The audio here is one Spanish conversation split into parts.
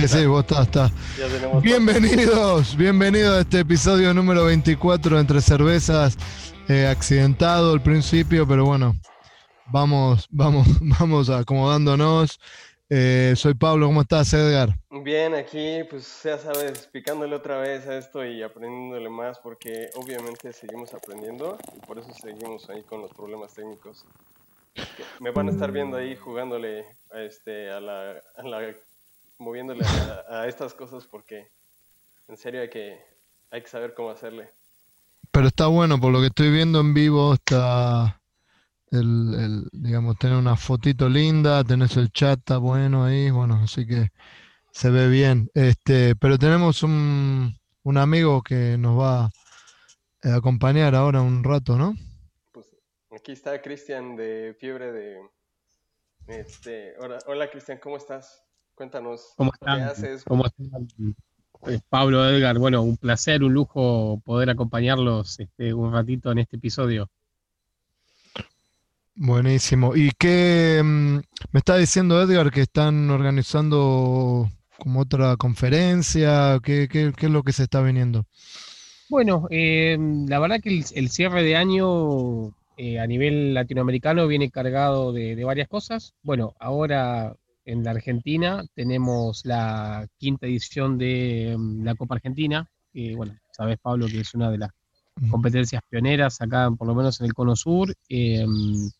Sí, sí, vos estás, estás. Bienvenidos, bienvenidos a este episodio número 24 entre cervezas. Eh, accidentado al principio, pero bueno, vamos, vamos, vamos acomodándonos. Eh, soy Pablo, ¿cómo estás, Edgar? Bien, aquí, pues ya sabes, picándole otra vez a esto y aprendiéndole más, porque obviamente seguimos aprendiendo y por eso seguimos ahí con los problemas técnicos. Me van a estar viendo ahí jugándole a, este, a, la, a la moviéndole a, estas cosas porque en serio hay que, hay que saber cómo hacerle. Pero está bueno, por lo que estoy viendo en vivo, está el, digamos, tener una fotito linda, tenés el chat, está bueno ahí, bueno, así que se ve bien. Este, pero tenemos un, un amigo que nos va a acompañar ahora un rato, ¿no? Pues aquí está Cristian de Fiebre de... Este, hola, hola Cristian, ¿cómo estás? Cuéntanos. ¿Cómo están? ¿Qué haces? ¿Cómo están? Eh, Pablo Edgar, bueno, un placer, un lujo poder acompañarlos este, un ratito en este episodio. Buenísimo. ¿Y qué mm, me está diciendo Edgar que están organizando como otra conferencia? ¿Qué, es lo que se está viniendo? Bueno, eh, la verdad que el, cierre de año eh, a nivel latinoamericano viene cargado de, de, varias cosas. Bueno, ahora en la Argentina tenemos la quinta edición de mm, la Copa Argentina, que bueno, sabes Pablo que es una de las competencias pioneras acá, por lo menos en el Cono Sur, em,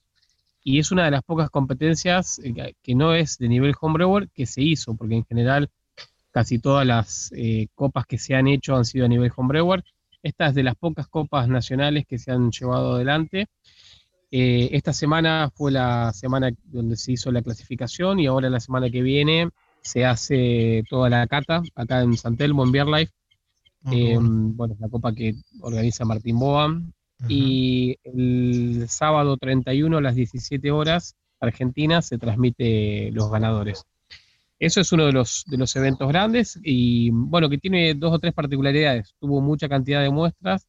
y es una de las pocas competencias eh, que no es de nivel homebrewer que se hizo, porque en general casi todas las eh, copas que se han hecho han sido a nivel homebrewer. Esta es de las pocas copas nacionales que se han llevado adelante eh, esta semana fue la semana donde se hizo la clasificación y ahora la semana que viene se hace toda la cata acá en San Telmo, en Beer Life. Ah, em, bueno. la copa que organiza Martín Boam. Y el sábado 31 a las 17 horas, Argentina, se transmite los ganadores. Eso es uno de los, de los eventos grandes y bueno, que tiene dos o tres particularidades. Tuvo mucha cantidad de muestras,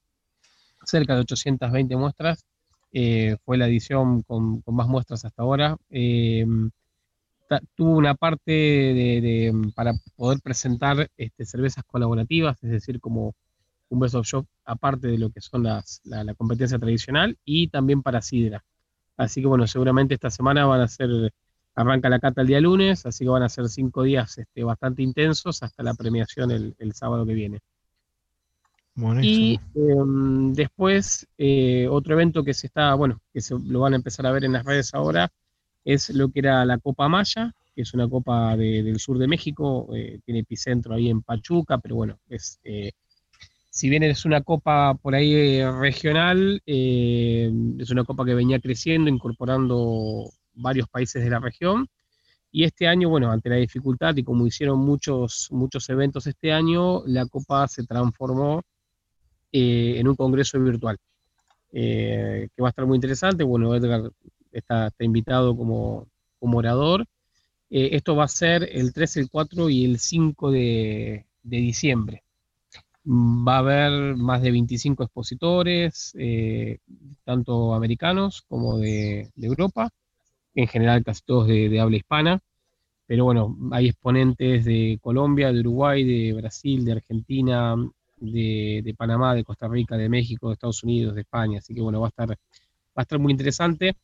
cerca de 820 muestras, eh, fue la edición con, más muestras hasta ahora. Eh, tuvo una parte de, para poder presentar este, cervezas colaborativas, es decir, como un best of shop aparte de lo que son las, la, competencia tradicional y también para sidra. Así que bueno, seguramente esta semana van a ser, arranca la cata el día lunes, así que van a ser cinco días este, bastante intensos hasta la premiación el sábado que viene. Y em, después, eh, otro evento que se está, bueno, que se lo van a empezar a ver en las redes ahora, es lo que era la Copa Maya, que es una copa del sur de México, eh, tiene epicentro ahí en Pachuca, pero bueno, es, eh, si bien es una copa por ahí regional, es una copa que venía creciendo, incorporando varios países de la región. Y este año, bueno, ante la dificultad y como hicieron muchos, muchos eventos este año, la copa se transformó eh, en un congreso virtual, eh, que va a estar muy interesante. Bueno, Edgar está, invitado como, como orador. Eh, esto va a ser el 3, el 4 y el 5 de, diciembre. Va a haber más de 25 expositores, tanto americanos como de, Europa, en general casi todos de, de habla hispana pero bueno, hay exponentes de Colombia, de Uruguay, de Brasil, de Argentina, de, Panamá, de Costa Rica, de México, de Estados Unidos, de España. Así que bueno, va a estar, va a estar muy interesante.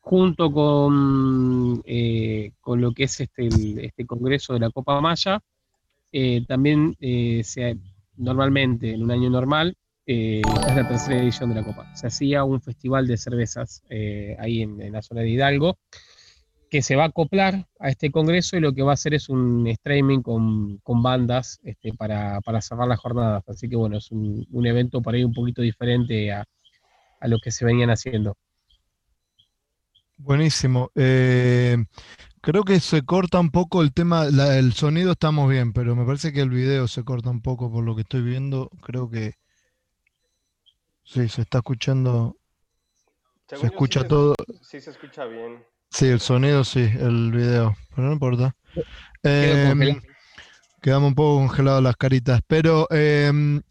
Junto con, eh, con lo que es este, este Congreso de la Copa Maya, eh, también eh, normalmente en un año normal, es la tercera edición de la Copa. Se hacía un festival de cervezas ahí en, la zona de Hidalgo que se va a acoplar a este congreso y lo que va a hacer es un streaming con, bandas este, para, cerrar las jornadas. Así que bueno, es un, evento por ahí un poquito diferente a, lo que se venían haciendo. Buenísimo. Eh, creo que se corta un poco el tema, el sonido estamos bien, pero me parece que el video se corta un poco por lo que estoy viendo. Creo que sí, se está escuchando. se escucha todo. Sí, se escucha bien. Sí, el sonido sí, el video, pero no importa. Em, quedamos un poco congelados las caritas, pero em,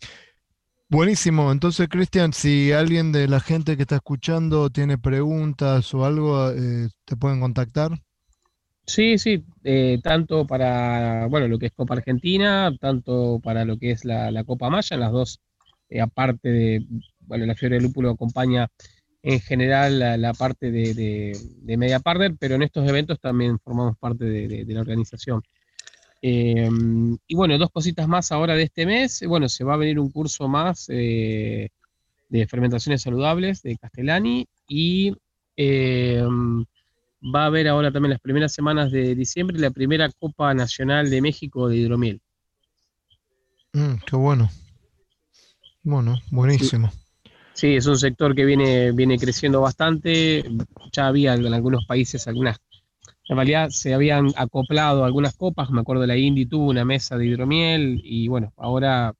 buenísimo. Entonces, Cristian, si alguien de la gente que está escuchando tiene preguntas o algo, eh, te pueden contactar. Sí, sí, eh, tanto para, bueno, lo que es Copa Argentina, tanto para lo que es la, Copa Maya, las dos, eh, aparte de, bueno, la Fiebre del Lúpulo acompaña en general la, parte de, Media Partner, pero en estos eventos también formamos parte de, la organización. Em, y bueno, dos cositas más ahora de este mes. Bueno, se va a venir un curso más eh, de fermentaciones saludables de Castellani y em, va a haber ahora también las primeras semanas de diciembre la primera Copa Nacional de México de hidromiel. Mm, qué bueno. Bueno, buenísimo. Sí, es un sector que viene, viene creciendo bastante. Ya había en algunos países algunas, en realidad se habían acoplado algunas copas. Me acuerdo de la Indy tuvo una mesa de hidromiel y bueno, ahora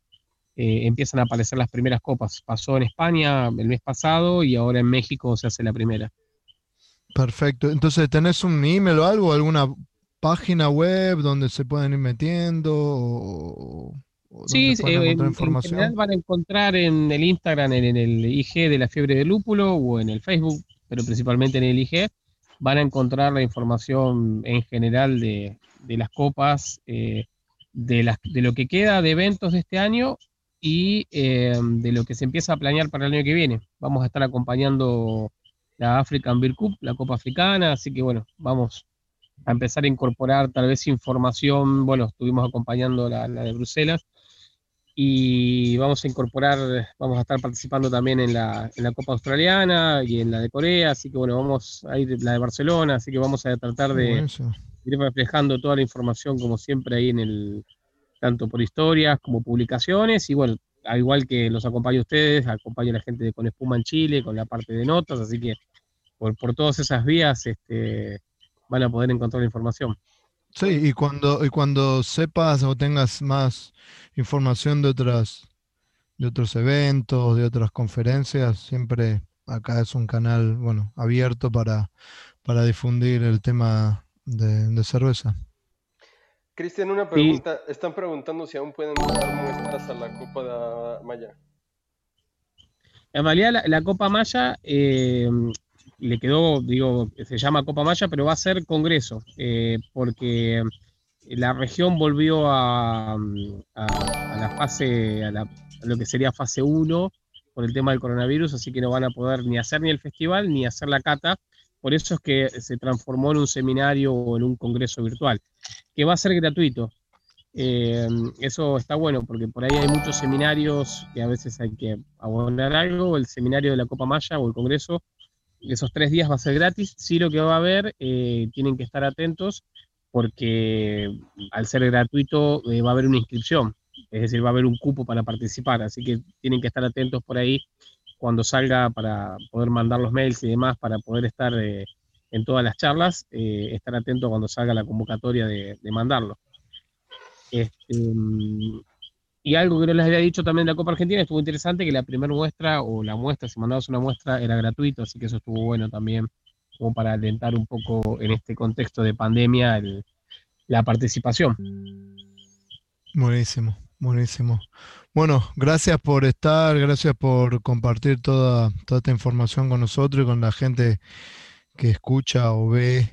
eh, empiezan a aparecer las primeras copas. Pasó en España el mes pasado y ahora en México se hace la primera. Perfecto. Entonces, ¿tenés un email o algo, alguna página web donde se pueden ir metiendo? Sí, eh, en, general van a encontrar en el Instagram, en, el IG de la fiebre de lúpulo o en el Facebook, pero principalmente en el IG, van a encontrar la información en general de, las copas, eh, de, las, de lo que queda de eventos de este año y eh, de lo que se empieza a planear para el año que viene. Vamos a estar acompañando la African Beer Cup, la Copa Africana, así que bueno, vamos a empezar a incorporar tal vez información, bueno, estuvimos acompañando la, de Bruselas y vamos a incorporar, vamos a estar participando también en la, en la Copa Australiana y en la de Corea, así que bueno, vamos a ir la de Barcelona, así que vamos a tratar de ir reflejando toda la información como siempre ahí en el, tanto por historias como publicaciones y bueno, al igual que los acompaño a ustedes, acompaño a la gente de Con Espuma en Chile, con la parte de notas, así que por, por todas esas vías este, van a poder encontrar la información. Sí, y cuando, y cuando sepas o tengas más información de otras de otros eventos, de otras conferencias, siempre acá es un canal bueno abierto para, para difundir el tema de, cerveza. Cristian, una pregunta. Están preguntando si aún pueden dar muestras a la Copa de Maya. En realidad, la, Copa Maya eh, le quedó, digo, se llama Copa Maya, pero va a ser congreso, eh, porque la región volvió a, la fase, a, lo que sería fase 1 por el tema del coronavirus, así que no van a poder ni hacer ni el festival ni hacer la cata. Por eso es que se transformó en un seminario o en un congreso virtual, que va a ser gratuito. Eh, eso está bueno porque por ahí hay muchos seminarios que a veces hay que abonar algo. El seminario de la Copa Maya o el congreso esos tres días va a ser gratis. Sí, lo que va a haber, eh, tienen que estar atentos porque al ser gratuito eh, va a haber una inscripción, es decir, va a haber un cupo para participar, así que tienen que estar atentos por ahí cuando salga para poder mandar los mails y demás, para poder estar eh, en todas las charlas, estar atentos cuando salga la convocatoria de, mandarlo. Este, mm, y algo que no les había dicho también de la Copa Argentina, estuvo interesante que la primera muestra, o la muestra, si mandabas una muestra, era gratuito, así que eso estuvo bueno también, como para alentar un poco en este contexto de pandemia la participación. Buenísimo, buenísimo. Bueno, gracias por estar, gracias por compartir toda, toda esta información con nosotros y con la gente que escucha o ve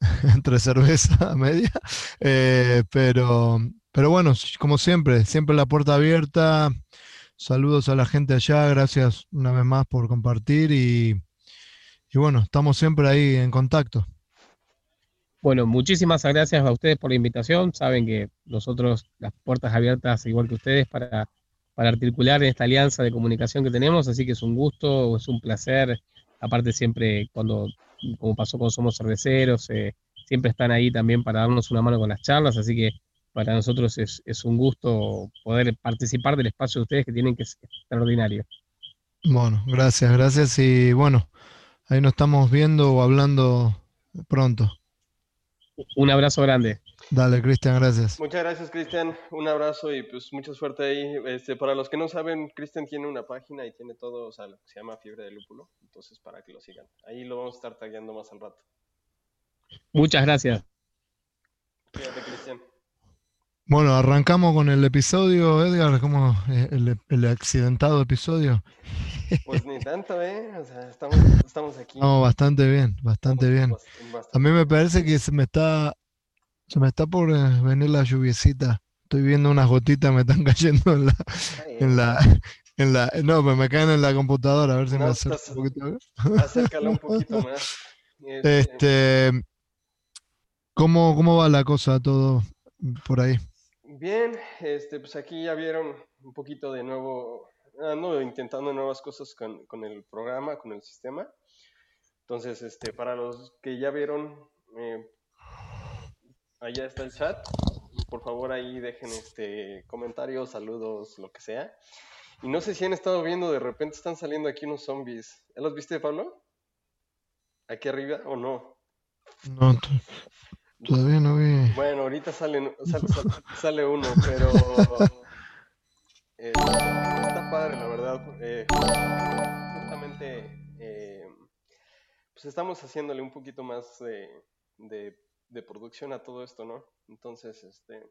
entre cerveza media. Eh, pero pero bueno, como siempre, siempre la puerta abierta. Saludos a la gente allá, gracias una vez más por compartir y, bueno, estamos siempre ahí en contacto. Bueno, muchísimas gracias a ustedes por la invitación. Saben que nosotros las puertas abiertas, igual que ustedes, para, para articular esta alianza de comunicación que tenemos, así que es un gusto, es un placer. Aparte siempre cuando, como pasó con Somos Cerveceros, eh, siempre están ahí también para darnos una mano con las charlas, así que para nosotros es, un gusto poder participar del espacio de ustedes que tienen que ser extraordinario. Bueno, gracias, gracias y bueno, ahí nos estamos viendo o hablando pronto. Un abrazo grande. Dale, Cristian, gracias. Muchas gracias, Cristian. Un abrazo y pues mucha suerte ahí. Este, para los que no saben, Cristian tiene una página y tiene todo, o sea, lo que se llama Fiebre de Lúpulo. Entonces, para que lo sigan. Ahí lo vamos a estar tagueando más al rato. Muchas gracias. Cuídate, Cristian. Bueno, arrancamos con el episodio, Edgar, como el, el accidentado episodio. Pues ni tanto, ¿eh? O sea, estamos, estamos aquí. Estamos bastante bien, bastante bien. A mí me parece que se me está, se me está por eh, venir la lluviecita. Estoy viendo unas gotitas me están cayendo en la, en la, en la, no, pues me caen en la computadora, a ver si me No, acerco un poquito. Acércalo un poquito más. Este, Este, ¿cómo, cómo va la cosa todo por ahí? Bien, este, pues aquí ya vieron un poquito de nuevo, ando intentando nuevas cosas con, con el programa, con el sistema. Entonces, este, para los que ya vieron, eh, allá está el chat. Por favor, ahí dejen este comentarios, saludos, lo que sea. Y no sé si han estado viendo, de repente están saliendo aquí unos zombies. ¿Ya los viste, Pablo? ¿Aquí arriba o no? No, todavía no vi. Bueno, ahorita salen, sal- sal- sale uno, pero eh, está padre, la verdad. Eh, justamente, eh, pues estamos haciéndole un poquito más de, de- de producción a todo esto, ¿no? Entonces, este,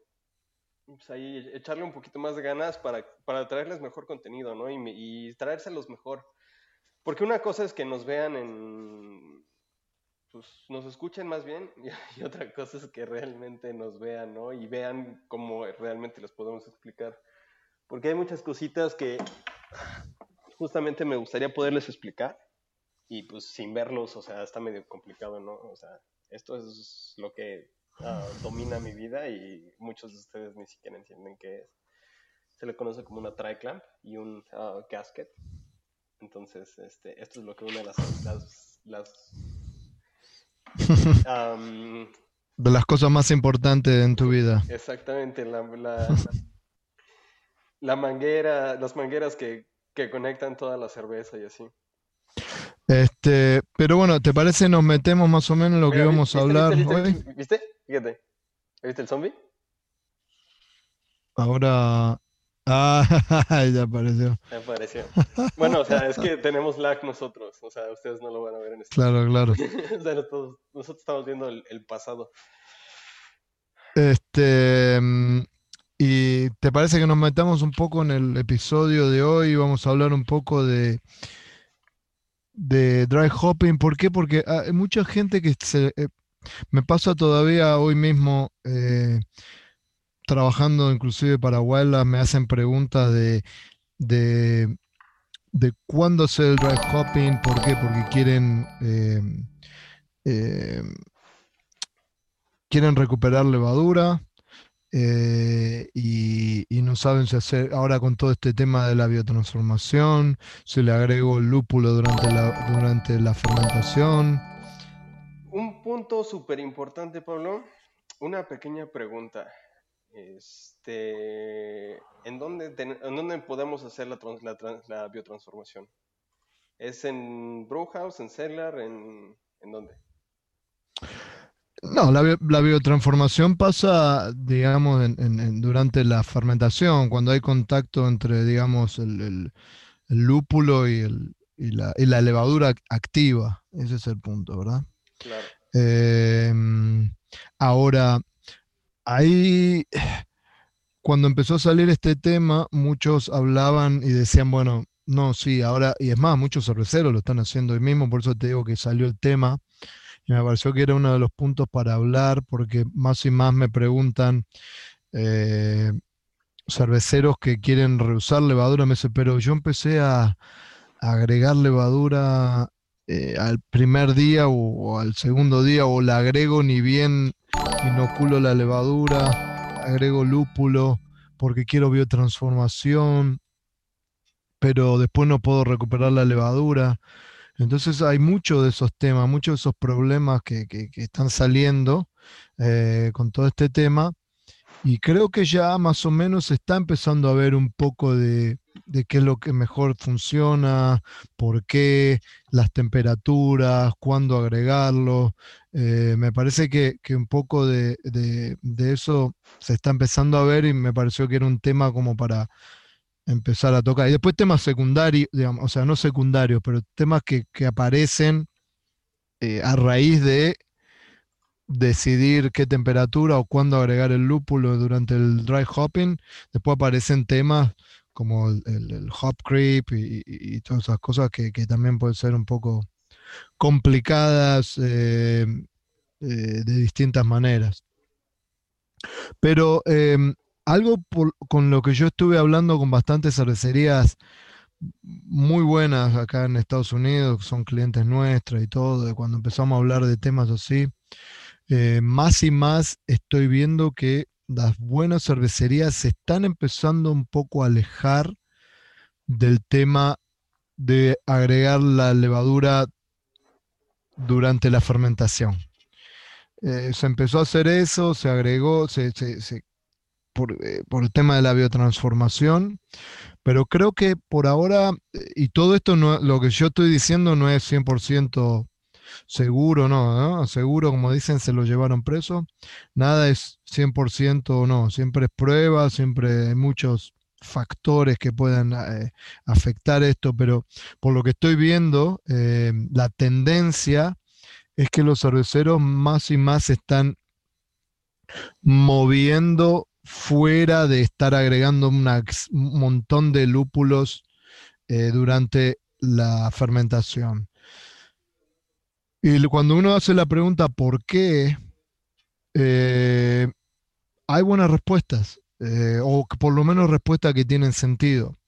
pues ahí echarle un poquito más de ganas para, para traerles mejor contenido, ¿no? Y, y traérselos mejor. Porque una cosa es que nos vean en, pues nos escuchen más bien y, y otra cosa es que realmente nos vean, ¿no? Y vean cómo realmente les podemos explicar. Porque hay muchas cositas que justamente me gustaría poderles explicar y pues sin verlos, o sea, está medio complicado, ¿no? O sea, esto es lo que ah, domina mi vida y muchos de ustedes ni siquiera entienden qué es. Se le conoce como una triclamp y un ah, gasket. Entonces, este, esto es lo que une las, las, las De las cosas más importantes en tu vida. exactamente, la, la, la manguera, las mangueras que, que conectan toda la cerveza y así. Este, pero bueno, ¿te parece nos metemos más o menos en lo que íbamos a ¿viste, hablar viste, hoy? viste, ¿Viste? Fíjate. ¿Viste el zombie? Ahora, ah, ya apareció. Me apareció. Bueno, o sea, es que tenemos lag nosotros, o sea, ustedes no lo van a ver en este. Claro, claro. O sea, nosotros, nosotros estamos viendo el, el pasado. Este, mm, y te parece que nos metamos un poco en el episodio de hoy. Vamos a hablar un poco de, de dry hopping. ¿Por qué? Porque hay mucha gente que se, eh, me pasa todavía hoy mismo eh, trabajando inclusive para Wildlife, me hacen preguntas de, de, de cuándo hacer el dry hopping. ¿Por qué? Porque quieren eh, eh, quieren recuperar levadura eh, y, y no saben si hacer ahora con todo este tema de la biotransformación, si le agrego el lúpulo durante la, durante la fermentación. Un punto súper importante, Pablo. Una pequeña pregunta. Este, ¿en dónde, ten- en dónde podemos hacer la, trans- la, trans- la biotransformación? ¿Es en Brewhouse, en Cellar, en, en dónde? No, la, bio- la biotransformación pasa, digamos, en- en- en- durante la fermentación, cuando hay contacto entre, digamos, el, el- el lúpulo y, el- y la, y la levadura activa. Ese es el punto, ¿verdad? Claro. Em, ahora, ahí, cuando empezó a salir este tema, muchos hablaban y decían, bueno, no, sí, ahora, y es más, muchos cerveceros lo están haciendo hoy mismo, por eso te digo que salió el tema, y me pareció que era uno de los puntos para hablar, porque más y más me preguntan eh, cerveceros que quieren reusar levadura, me dicen, pero yo empecé a, a agregar levadura eh, al primer día o, al segundo día, o la agrego ni bien inoculo la levadura, agrego lúpulo porque quiero biotransformación, pero después no puedo recuperar la levadura. Entonces hay muchos de esos temas, muchos de esos problemas que, que- están saliendo eh, con todo este tema. Y creo que ya más o menos está empezando a ver un poco de, de qué es lo que mejor funciona, por qué, las temperaturas, cuándo agregarlo. Eh, me parece que, que un poco de, de- de eso se está empezando a ver y me pareció que era un tema como para empezar a tocar. Y después temas secundarios, o sea, no secundarios, pero temas que, que aparecen eh, a raíz de decidir qué temperatura o cuándo agregar el lúpulo durante el dry hopping. Después aparecen temas como el, hop creep y, todas esas cosas que, también pueden ser un poco complicadas eh, eh, de distintas maneras. Pero em, algo con lo que yo estuve hablando con bastantes cervecerías muy buenas acá en Estados Unidos, son clientes nuestros y todo, cuando empezamos a hablar de temas así, eh, más y más estoy viendo que las buenas cervecerías se están empezando un poco a alejar del tema de agregar la levadura durante la fermentación. Eh, se empezó a hacer eso, se agregó se, por, eh, por, el tema de la biotransformación, pero creo que por ahora, y todo esto, no, lo que yo estoy diciendo no es 100% seguro, no, seguro, como dicen, se lo llevaron preso. Nada es 100% no, siempre es prueba, siempre hay muchos factores que puedan eh, afectar esto, pero por lo que estoy viendo, eh, la tendencia es que los cerveceros más y más están moviendo fuera de estar agregando un montón de lúpulos eh, durante la fermentación. Y cuando uno hace la pregunta ¿por qué? Eh, hay buenas respuestas, eh, o por lo menos respuestas que tienen sentido.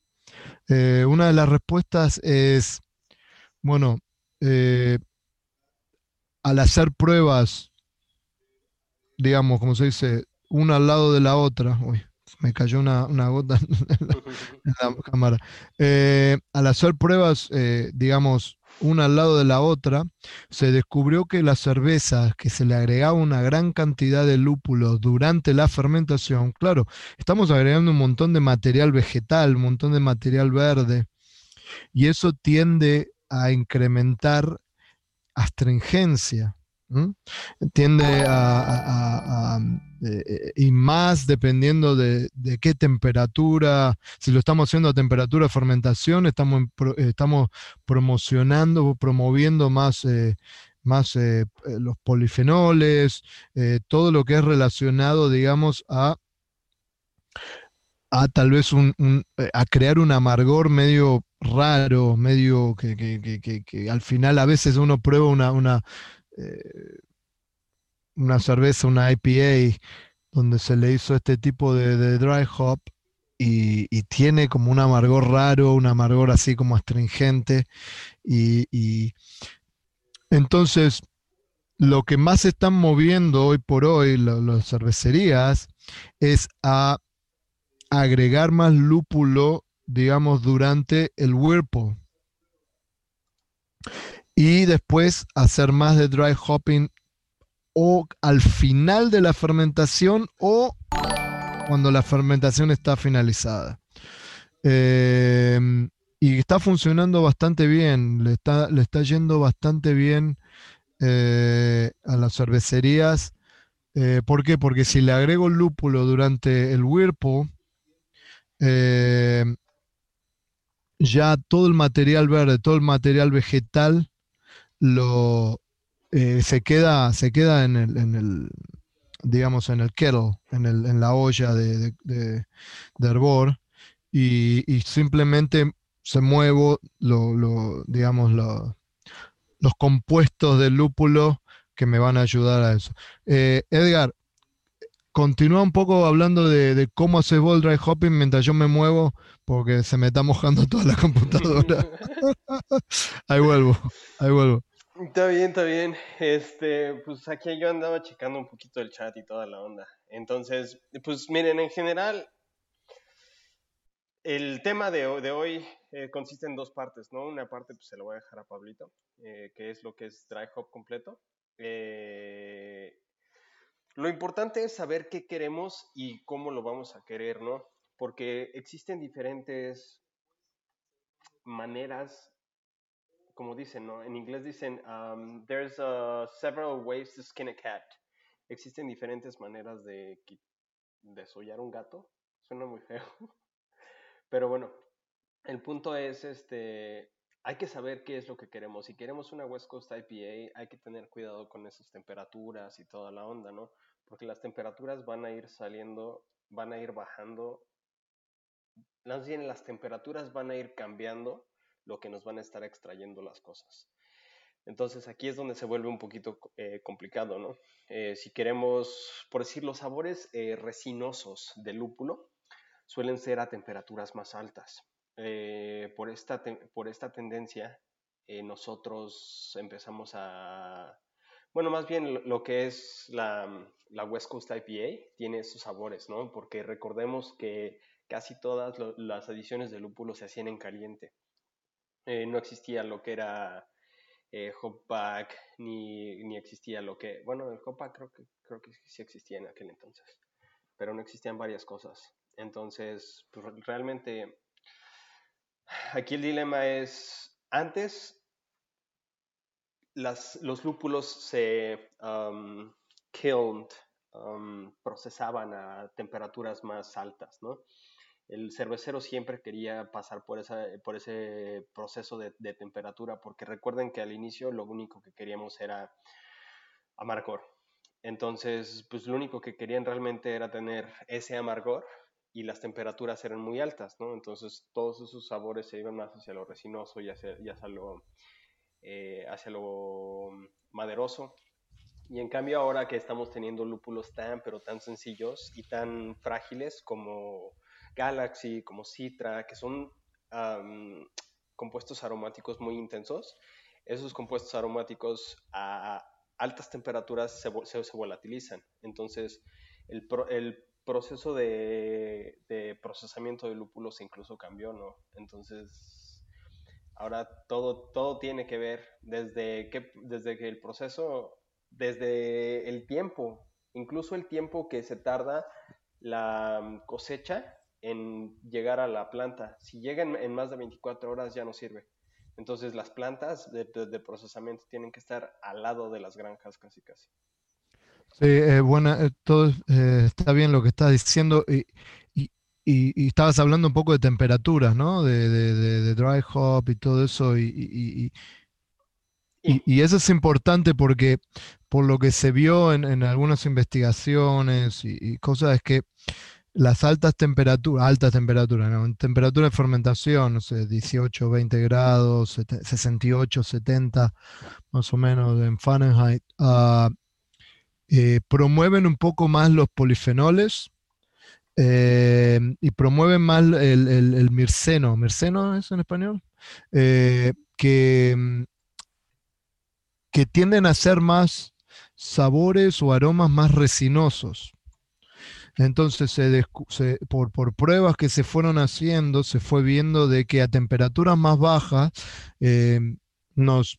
una de las respuestas es, bueno, al hacer pruebas, digamos, como se dice, una al lado de la otra. Uy, me cayó una, gota en la, cámara. Eh, al hacer pruebas, eh, digamos, una al lado de la otra, se descubrió que las cervezas que se le agregaba una gran cantidad de lúpulos durante la fermentación, claro, estamos agregando un montón de material vegetal, un montón de material verde, y eso tiende a incrementar astringencia. Tiende a, eh, eh, y más dependiendo de, qué temperatura, si lo estamos haciendo a temperatura de fermentación, estamos, estamos promocionando, promoviendo más, eh, más los polifenoles, todo lo que es relacionado, digamos, a, a tal vez un, a crear un amargor medio raro, medio que, que, al final a veces uno prueba una, una eh, una cerveza, una IPA, donde se le hizo este tipo de, dry hop y, tiene como un amargor raro, un amargor así como astringente. Y, entonces, lo que más están moviendo hoy por hoy las cervecerías es a agregar más lúpulo, digamos, durante el whirlpool y después hacer más de dry hopping o al final de la fermentación o cuando la fermentación está finalizada. Em, y está funcionando bastante bien, le está, le está yendo bastante bien eh, a las cervecerías. Eh, ¿Por qué? Porque si le agrego lúpulo durante el whirlpool, em, ya todo el material verde, todo el material vegetal lo eh, se queda, se queda en el, en el, digamos, en el kettle, en, el, en la olla de, de, hervor, y, simplemente se muevo lo, lo digamos, los compuestos del lúpulo que me van a ayudar a eso. Eh, Edgar, continúa un poco hablando de, cómo haces ball dry hopping mientras yo me muevo, porque se me está mojando toda la computadora. ahí vuelvo, ahí vuelvo. Está bien, está bien. Este, pues aquí yo andaba checando un poquito el chat y toda la onda. Entonces, pues miren, en general, el tema de, hoy eh, consiste en dos partes, ¿no? Una parte pues se lo voy a dejar a Pablito, eh, que es lo que es dry hop completo. Eh, lo importante es saber qué queremos y cómo lo vamos a querer, ¿no? Porque existen diferentes maneras como dicen, ¿no? En inglés dicen, um, there's uh, several ways to skin a cat. Existen diferentes maneras de desollar un gato. Suena muy feo. Pero bueno, el punto es, este, hay que saber qué es lo que queremos. Si queremos una West Coast IPA, hay que tener cuidado con esas temperaturas y toda la onda, ¿no? Porque las temperaturas van a ir saliendo, van a ir bajando bien las temperaturas van a ir cambiando lo que nos van a estar extrayendo las cosas. Entonces aquí es donde se vuelve un poquito eh, complicado, ¿no? Eh, si queremos, por decir, los sabores eh, resinosos del lúpulo suelen ser a temperaturas más altas. por, esta por esta tendencia, nosotros empezamos a... Bueno, más bien lo que es la, la West Coast IPA tiene esos sabores, ¿no? Porque recordemos que casi todas las adiciones de lúpulo se hacían en caliente. No existía lo que era eh, Hopback, ni, ni, existía lo que, bueno, el Hopback creo que, creo que sí existía en aquel entonces, pero no existían varias cosas. Entonces, pues realmente, aquí el dilema es, antes las, los lúpulos se um, um, procesaban a temperaturas más altas, ¿no? El cervecero siempre quería pasar por, esa, por ese proceso de, temperatura, porque recuerden que al inicio lo único que queríamos era amargor. Entonces, pues lo único que querían realmente era tener ese amargor y las temperaturas eran muy altas, ¿no? Entonces todos esos sabores se iban más hacia lo resinoso y hacia, hacia, lo, eh, hacia lo maderoso. Y en cambio ahora que estamos teniendo lúpulos tan, pero tan sencillos y tan frágiles como Galaxy, como Citra, que son compuestos aromáticos muy intensos. Esos compuestos aromáticos a altas temperaturas se, volatilizan. Entonces, el, el proceso de, de, procesamiento de lúpulos incluso cambió, ¿no? Entonces, ahora todo, todo tiene que ver desde que, desde que el proceso, desde el tiempo, incluso el tiempo que se tarda la cosecha en llegar a la planta. Si llegan en, más de 24 horas ya no sirve. Entonces las plantas de, procesamiento tienen que estar al lado de las granjas casi casi. Sí, eh, bueno, eh, todo eh, está bien lo que estás diciendo y, y, estabas hablando un poco de temperaturas, ¿no? De, de dry hop y todo eso y, y, eso es importante porque por lo que se vio en, en algunas investigaciones y, cosas es que las altas temperaturas, altas temperaturas, ¿no? temperatura de fermentación, no sé, 18, 20 grados, 68, 70, más o menos en Fahrenheit, ah, eh, promueven un poco más los polifenoles eh, y promueven más el, el, mirceno. ¿Mirceno es en español? Eh, que, que tienden a ser más sabores o aromas más resinosos. Entonces, por, pruebas que se fueron haciendo, se fue viendo de que a temperaturas más bajas, em, unos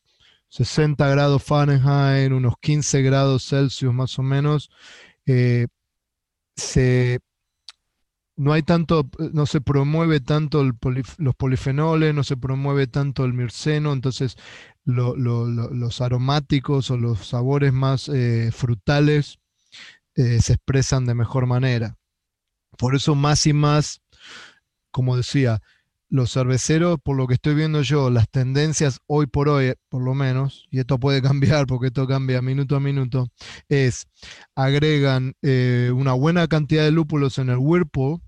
60 grados Fahrenheit, unos 15 grados Celsius más o menos, eh, no hay tanto, no se promueve tanto los polifenoles, no se promueve tanto el mirceno, entonces los aromáticos o los sabores más eh, frutales eh, se expresan de mejor manera. Por eso más y más, como decía, los cerveceros, por lo que estoy viendo yo, las tendencias hoy por hoy, por lo menos, y esto puede cambiar porque esto cambia minuto a minuto, es agregan eh, una buena cantidad de lúpulos en el whirlpool,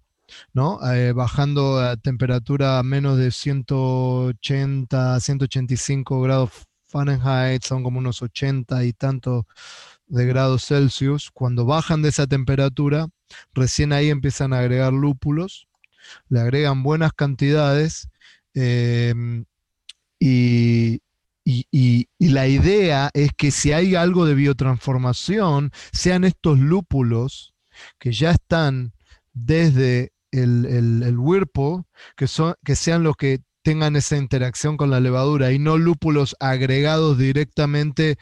¿no? Eh, bajando a temperatura a menos de 180, 185 grados Fahrenheit, son como unos 80 y tanto de grados Celsius, cuando bajan de esa temperatura, recién ahí empiezan a agregar lúpulos, le agregan buenas cantidades em, y, la idea es que si hay algo de biotransformación, sean estos lúpulos que ya están desde el, el, que, son, que sean los que tengan esa interacción con la levadura y no lúpulos agregados directamente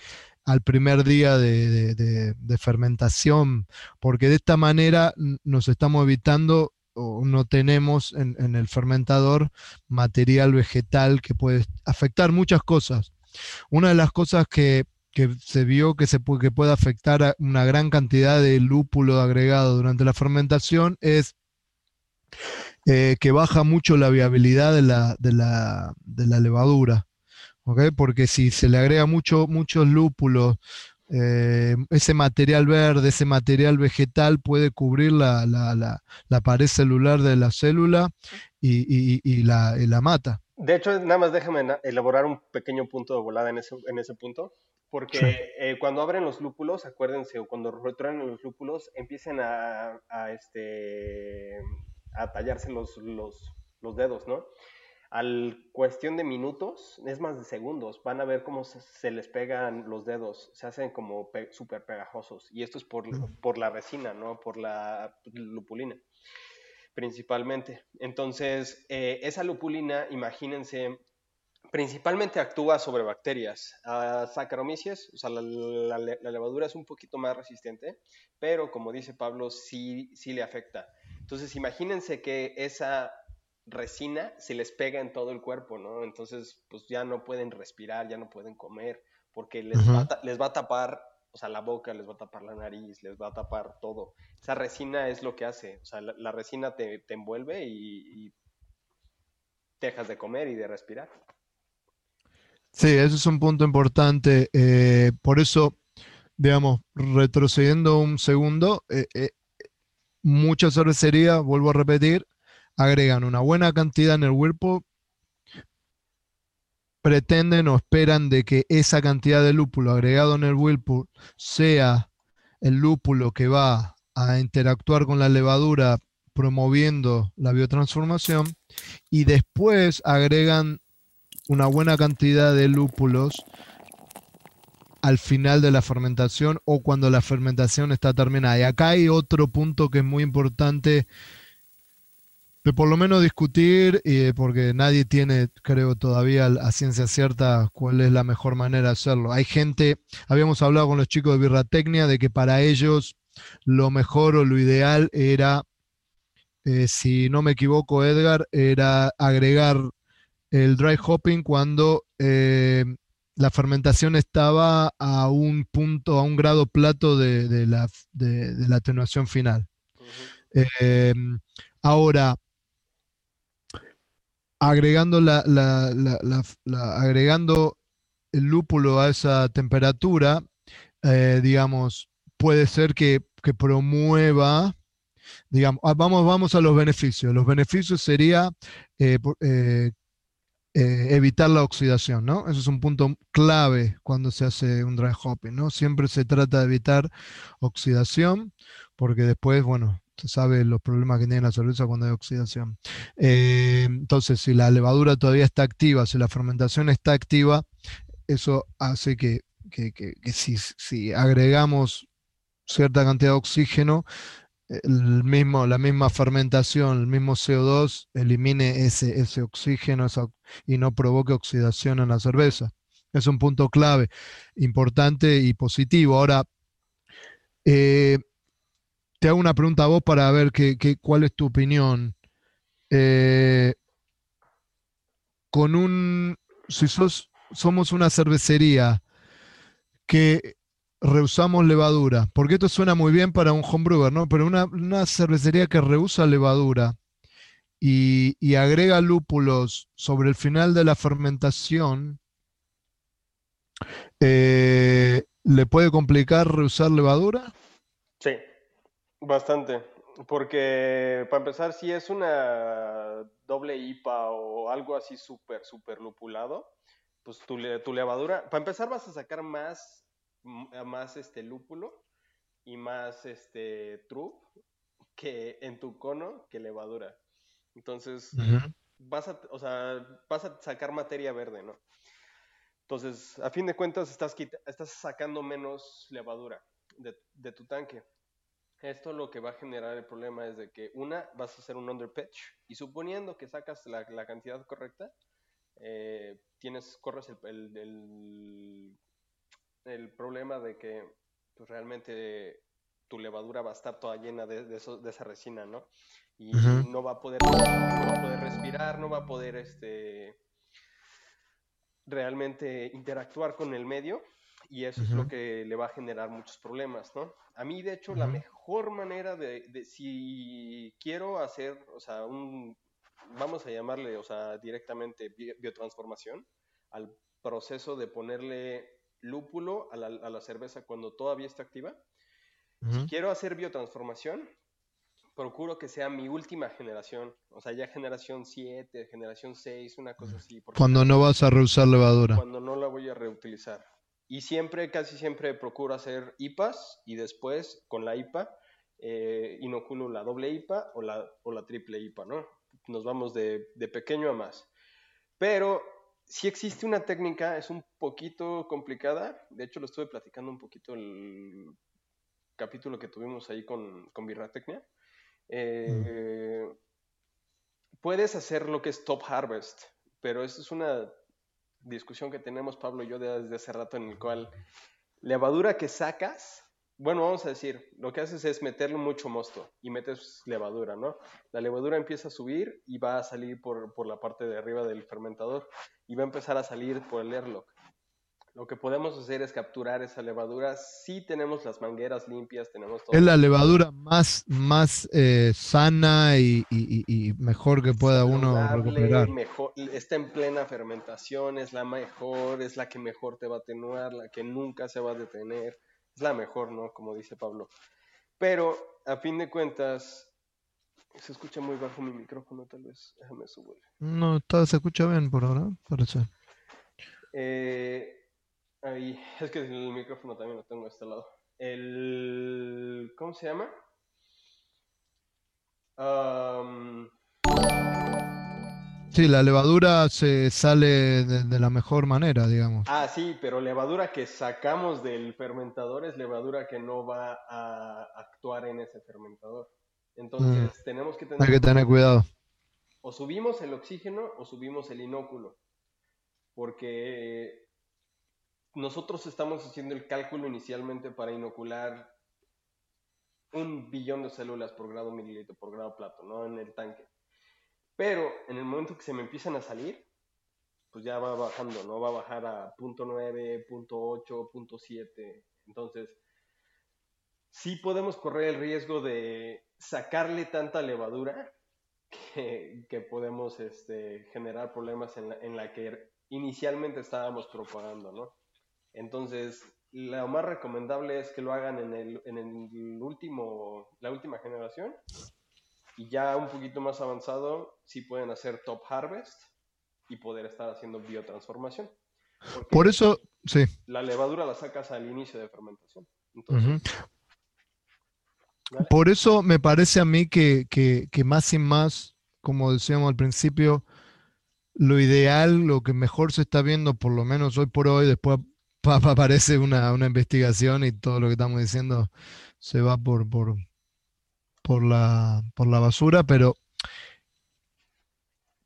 al primer día de, fermentación, porque de esta manera nos estamos evitando o no tenemos en, el fermentador material vegetal que puede afectar muchas cosas. Una de las cosas que, se vio que, se que puede afectar a una gran cantidad de lúpulo agregado durante la fermentación es eh, que baja mucho la viabilidad de la, de la levadura. Porque si se le agrega mucho, muchos lúpulos eh, ese material verde, ese material vegetal puede cubrir la, pared celular de la célula y, la, mata. De hecho, nada más déjame elaborar un pequeño punto de volada en ese, en ese punto. Porque eh, cuando abren los lúpulos, acuérdense, o cuando retronan los lúpulos, empiezan a, este, a tallarse los, los, los, dedos, ¿no? Al cuestión de minutos, es más de segundos, van a ver cómo se, les pegan los dedos, se hacen como súper pegajosos. Y esto es por, por la resina, ¿no? Por la lupulina, principalmente. Entonces, eh, esa lupulina, imagínense principalmente actúa sobre bacterias. A Saccharomyces, o sea, la, levadura es un poquito más resistente, pero como dice Pablo, sí, sí le afecta. Entonces, imagínense que esa resina se les pega en todo el cuerpo, ¿no? Entonces, pues ya no pueden respirar, ya no pueden comer, porque les, va, a, les va a tapar, o sea, la boca, les va a tapar la nariz, les va a tapar todo. Esa resina es lo que hace, o sea, la, resina te, envuelve y, y dejas de comer y de respirar. Sí, ese es un punto importante. Eh, por eso, digamos, retrocediendo un segundo, eh, eh, muchas cervecerías, vuelvo a repetir, agregan una buena cantidad en el Whirlpool, pretenden o esperan de que esa cantidad de lúpulo agregado en el Whirlpool sea el lúpulo que va a interactuar con la levadura promoviendo la biotransformación y después agregan una buena cantidad de lúpulos al final de la fermentación o cuando la fermentación está terminada. Y acá hay otro punto que es muy importante de por lo menos discutir, eh, porque nadie tiene, creo, todavía a ciencia cierta cuál es la mejor manera de hacerlo. Hay gente, habíamos hablado con los chicos de Birratecnia de que para ellos lo mejor o lo ideal era, eh, si no me equivoco, Edgar, era agregar el dry hopping cuando eh, la fermentación estaba a un punto, a un grado plato de, la, atenuación final. Eh, ahora, agregando, la, agregando el lúpulo a esa temperatura, eh, digamos, puede ser que, promueva, digamos, ah, vamos, vamos a los beneficios. Los beneficios sería eh, evitar la oxidación, ¿no? Eso es un punto clave cuando se hace un dry hopping, ¿no? Siempre se trata de evitar oxidación, porque después, bueno, se sabe los problemas que tiene la cerveza cuando hay oxidación. Eh, entonces, si la levadura todavía está activa, si la fermentación está activa, eso hace que, si, si agregamos cierta cantidad de oxígeno, el mismo, la misma fermentación, el mismo CO2, elimine ese, ese oxígeno y no provoque oxidación en la cerveza. Es un punto clave, importante y positivo. Ahora, eh, te hago una pregunta a vos para ver qué cuál es tu opinión. Eh, con un, si sos, somos una cervecería que rehusamos levadura, porque esto suena muy bien para un homebrewer, ¿no? Pero una, cervecería que rehúsa levadura y, agrega lúpulos sobre el final de la fermentación, eh, ¿le puede complicar rehusar levadura? Sí, bastante. Porque para empezar, si es una doble IPA o algo así súper, súper lupulado, pues tu, tu levadura, para empezar vas a sacar más más este lúpulo y más este trup que en tu cono que levadura. Entonces, vas, a, o sea, vas a sacar materia verde, ¿no? Entonces, a fin de cuentas, estás, estás sacando menos levadura de, tu tanque. Esto lo que va a generar el problema es de que, una, vas a hacer un underpitch y suponiendo que sacas la, cantidad correcta, eh, tienes, corres el, el, el problema de que pues, realmente tu levadura va a estar toda llena de, de, esa resina, ¿no? Y no, va a poder, poder respirar, no va a poder este, realmente interactuar con el medio y eso es lo que le va a generar muchos problemas, ¿no? A mí, de hecho, la mejor manera de, de, si quiero hacer, o sea, un, vamos a llamarle, o sea, directamente biotransformación al proceso de ponerle lúpulo a la, cerveza cuando todavía está activa. Si quiero hacer biotransformación, procuro que sea mi última generación, o sea, ya generación 7, generación 6, una cosa así. Cuando no vas a reusar levadura. Cuando no la voy a reutilizar. Y siempre, casi siempre procuro hacer IPAs y después con la IPA eh, inoculo la doble IPA o la, o la triple IPA, ¿no? Nos vamos de, de pequeño a más. Pero si existe una técnica, es un poquito complicada. De hecho, lo estuve platicando un poquito el capítulo que tuvimos ahí con, con Birratecnia. Eh, puedes hacer lo que es top harvest, pero eso es una discusión que tenemos Pablo y yo desde hace rato en el cual levadura que sacas, bueno, vamos a decir, lo que haces es meterle mucho mosto y metes levadura, ¿no? La levadura empieza a subir y va a salir por, por la parte de arriba del fermentador y va a empezar a salir por el airlock. Lo que podemos hacer es capturar esa levadura. Si tenemos las mangueras limpias, tenemos todo. Es la levadura más, más eh, sana y, mejor que pueda uno recuperar. Mejor, está en plena fermentación, es la mejor, es la que mejor te va a atenuar, la que nunca se va a detener. Es la mejor, ¿no? Como dice Pablo. Pero, a fin de cuentas, se escucha muy bajo mi micrófono, tal vez. Déjame subir. No, se escucha bien por ahora, parece. Eh, Ahí, es que el micrófono también lo tengo a este lado. El. ¿Cómo se llama? Sí, la levadura se sale de, la mejor manera, digamos. Ah, sí, pero levadura que sacamos del fermentador es levadura que no va a actuar en ese fermentador. Entonces, mm. tenemos que tener... Hay que tener cuidado. O subimos el oxígeno o subimos el inóculo. Porque nosotros estamos haciendo el cálculo inicialmente para inocular un billón de células por grado mililitro, por grado plato, ¿no? En el tanque. Pero en el momento que se me empiezan a salir, pues ya va bajando, ¿no? Va a bajar a .9, .8, .7. Entonces, sí podemos correr el riesgo de sacarle tanta levadura que, podemos este, generar problemas en la, en la que inicialmente estábamos propagando, ¿no? Entonces, lo más recomendable es que lo hagan en el, en el último, la última generación. Y ya un poquito más avanzado, sí pueden hacer top harvest y poder estar haciendo biotransformación. Por eso, sí. La levadura la sacas al inicio de fermentación. Por eso me parece a mí que, que más y más, como decíamos al principio, lo ideal, lo que mejor se está viendo, por lo menos hoy por hoy, después aparece una, una, investigación y todo lo que estamos diciendo se va por, por, por, la, por la basura, pero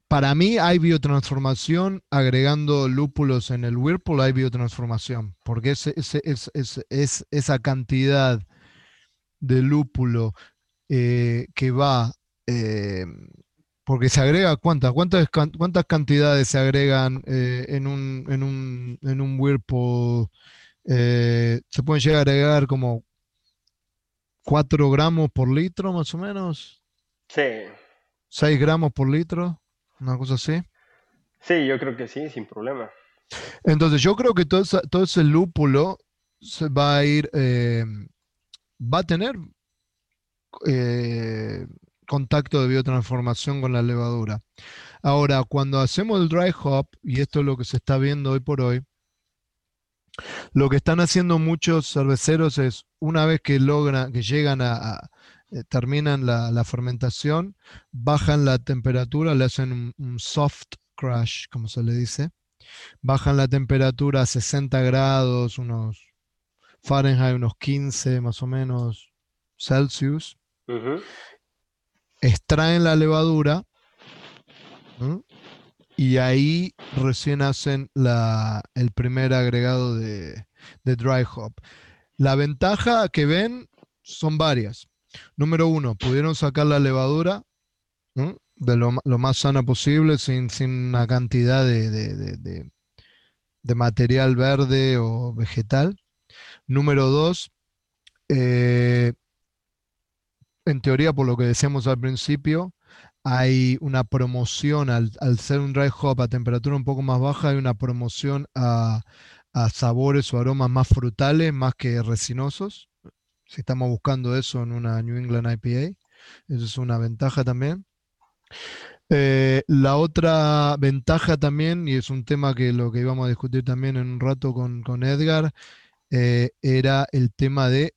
para mí hay biotransformación agregando lúpulos en el Whirlpool, hay biotransformación, porque es, esa cantidad de lúpulo eh, que va eh, porque se agrega, ¿cuántas? ¿Cuántas, cuántas cantidades se agregan eh, en, un, en, un, en un Whirlpool? Eh, se pueden llegar a agregar como 4 gramos por litro, más o menos. Sí. 6 gramos por litro, una cosa así. Sí, yo creo que sí, sin problema. Entonces, yo creo que todo, todo ese lúpulo se va a ir, eh, va a tener contacto de biotransformación con la levadura. Ahora, cuando hacemos el dry hop, y esto es lo que se está viendo hoy por hoy, lo que están haciendo muchos cerveceros es, una vez que logran, que llegan a, eh, terminan la, fermentación, bajan la temperatura, le hacen un, soft crash, como se le dice, bajan la temperatura a 60 grados, unos Fahrenheit, unos 15 más o menos Celsius, extraen la levadura y ahí recién hacen el primer agregado de, dry hop. La ventaja que ven son varias. Número uno, pudieron sacar la levadura de lo, más sana posible sin, una cantidad de, material verde o vegetal. Número dos, eh, en teoría, por lo que decíamos al principio, hay una promoción al, ser un dry hop a temperatura un poco más baja, hay una promoción a, a sabores o aromas más frutales, más que resinosos. Si estamos buscando eso en una New England IPA, eso es una ventaja también. Eh, la otra ventaja también, y es un tema que lo que íbamos a discutir también en un rato con, Edgar, eh, era el tema de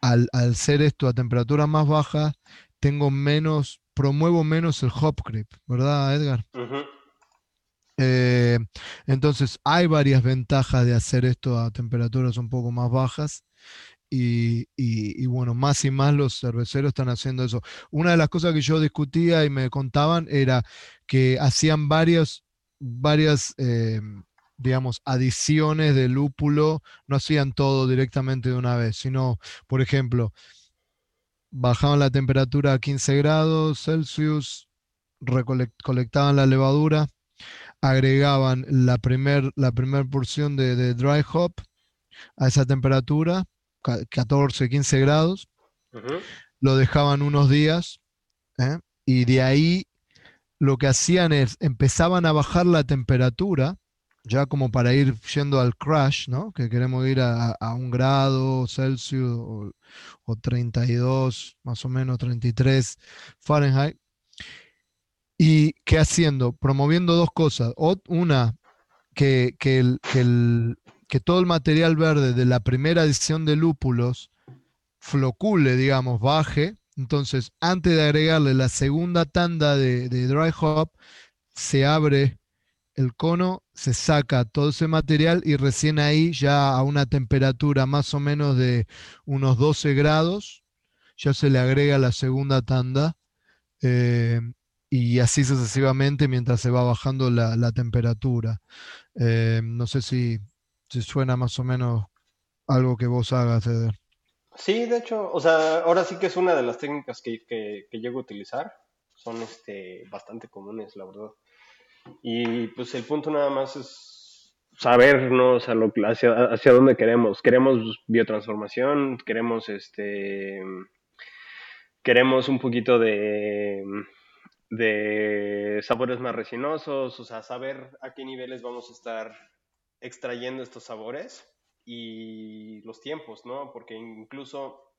al, al ser esto a temperaturas más bajas, tengo menos, promuevo menos el hop creep, ¿verdad, Edgar? Eh, entonces, hay varias ventajas de hacer esto a temperaturas un poco más bajas. Y, bueno, más y más los cerveceros están haciendo eso. Una de las cosas que yo discutía y me contaban era que hacían varias, varias eh, digamos, adiciones de lúpulo, no hacían todo directamente de una vez, sino, por ejemplo, bajaban la temperatura a 15 grados Celsius, recolectaban la levadura, agregaban la primera la primer porción de, dry hop a esa temperatura, 14, 15 grados, lo dejaban unos días ¿eh? y de ahí lo que hacían es empezaban a bajar la temperatura, ya como para ir yendo al crash, ¿no? que queremos ir a, un grado Celsius o, o 32, más o menos 33 Fahrenheit ¿Y qué haciendo? Promoviendo dos cosas. Una, que, el, que, todo el material verde de la primera edición de lúpulos flocule, digamos, baje. Entonces, antes de agregarle la segunda tanda de, dry hop, se abre el cono, se saca todo ese material y recién ahí, ya a una temperatura más o menos de unos 12 grados, ya se le agrega la segunda tanda. Eh, y así sucesivamente mientras se va bajando la, temperatura. Eh, no sé si, suena más o menos algo que vos hagas, Eder. Sí, de hecho, o sea, ahora sí que es una de las técnicas que, que, llego a utilizar. Son este, bastante comunes, la verdad. Y pues el punto nada más es sabernos hacia, hacia dónde queremos. Queremos biotransformación, queremos este queremos un poquito de de sabores más resinosos, o sea, saber a qué niveles vamos a estar extrayendo estos sabores y los tiempos, ¿no? Porque incluso,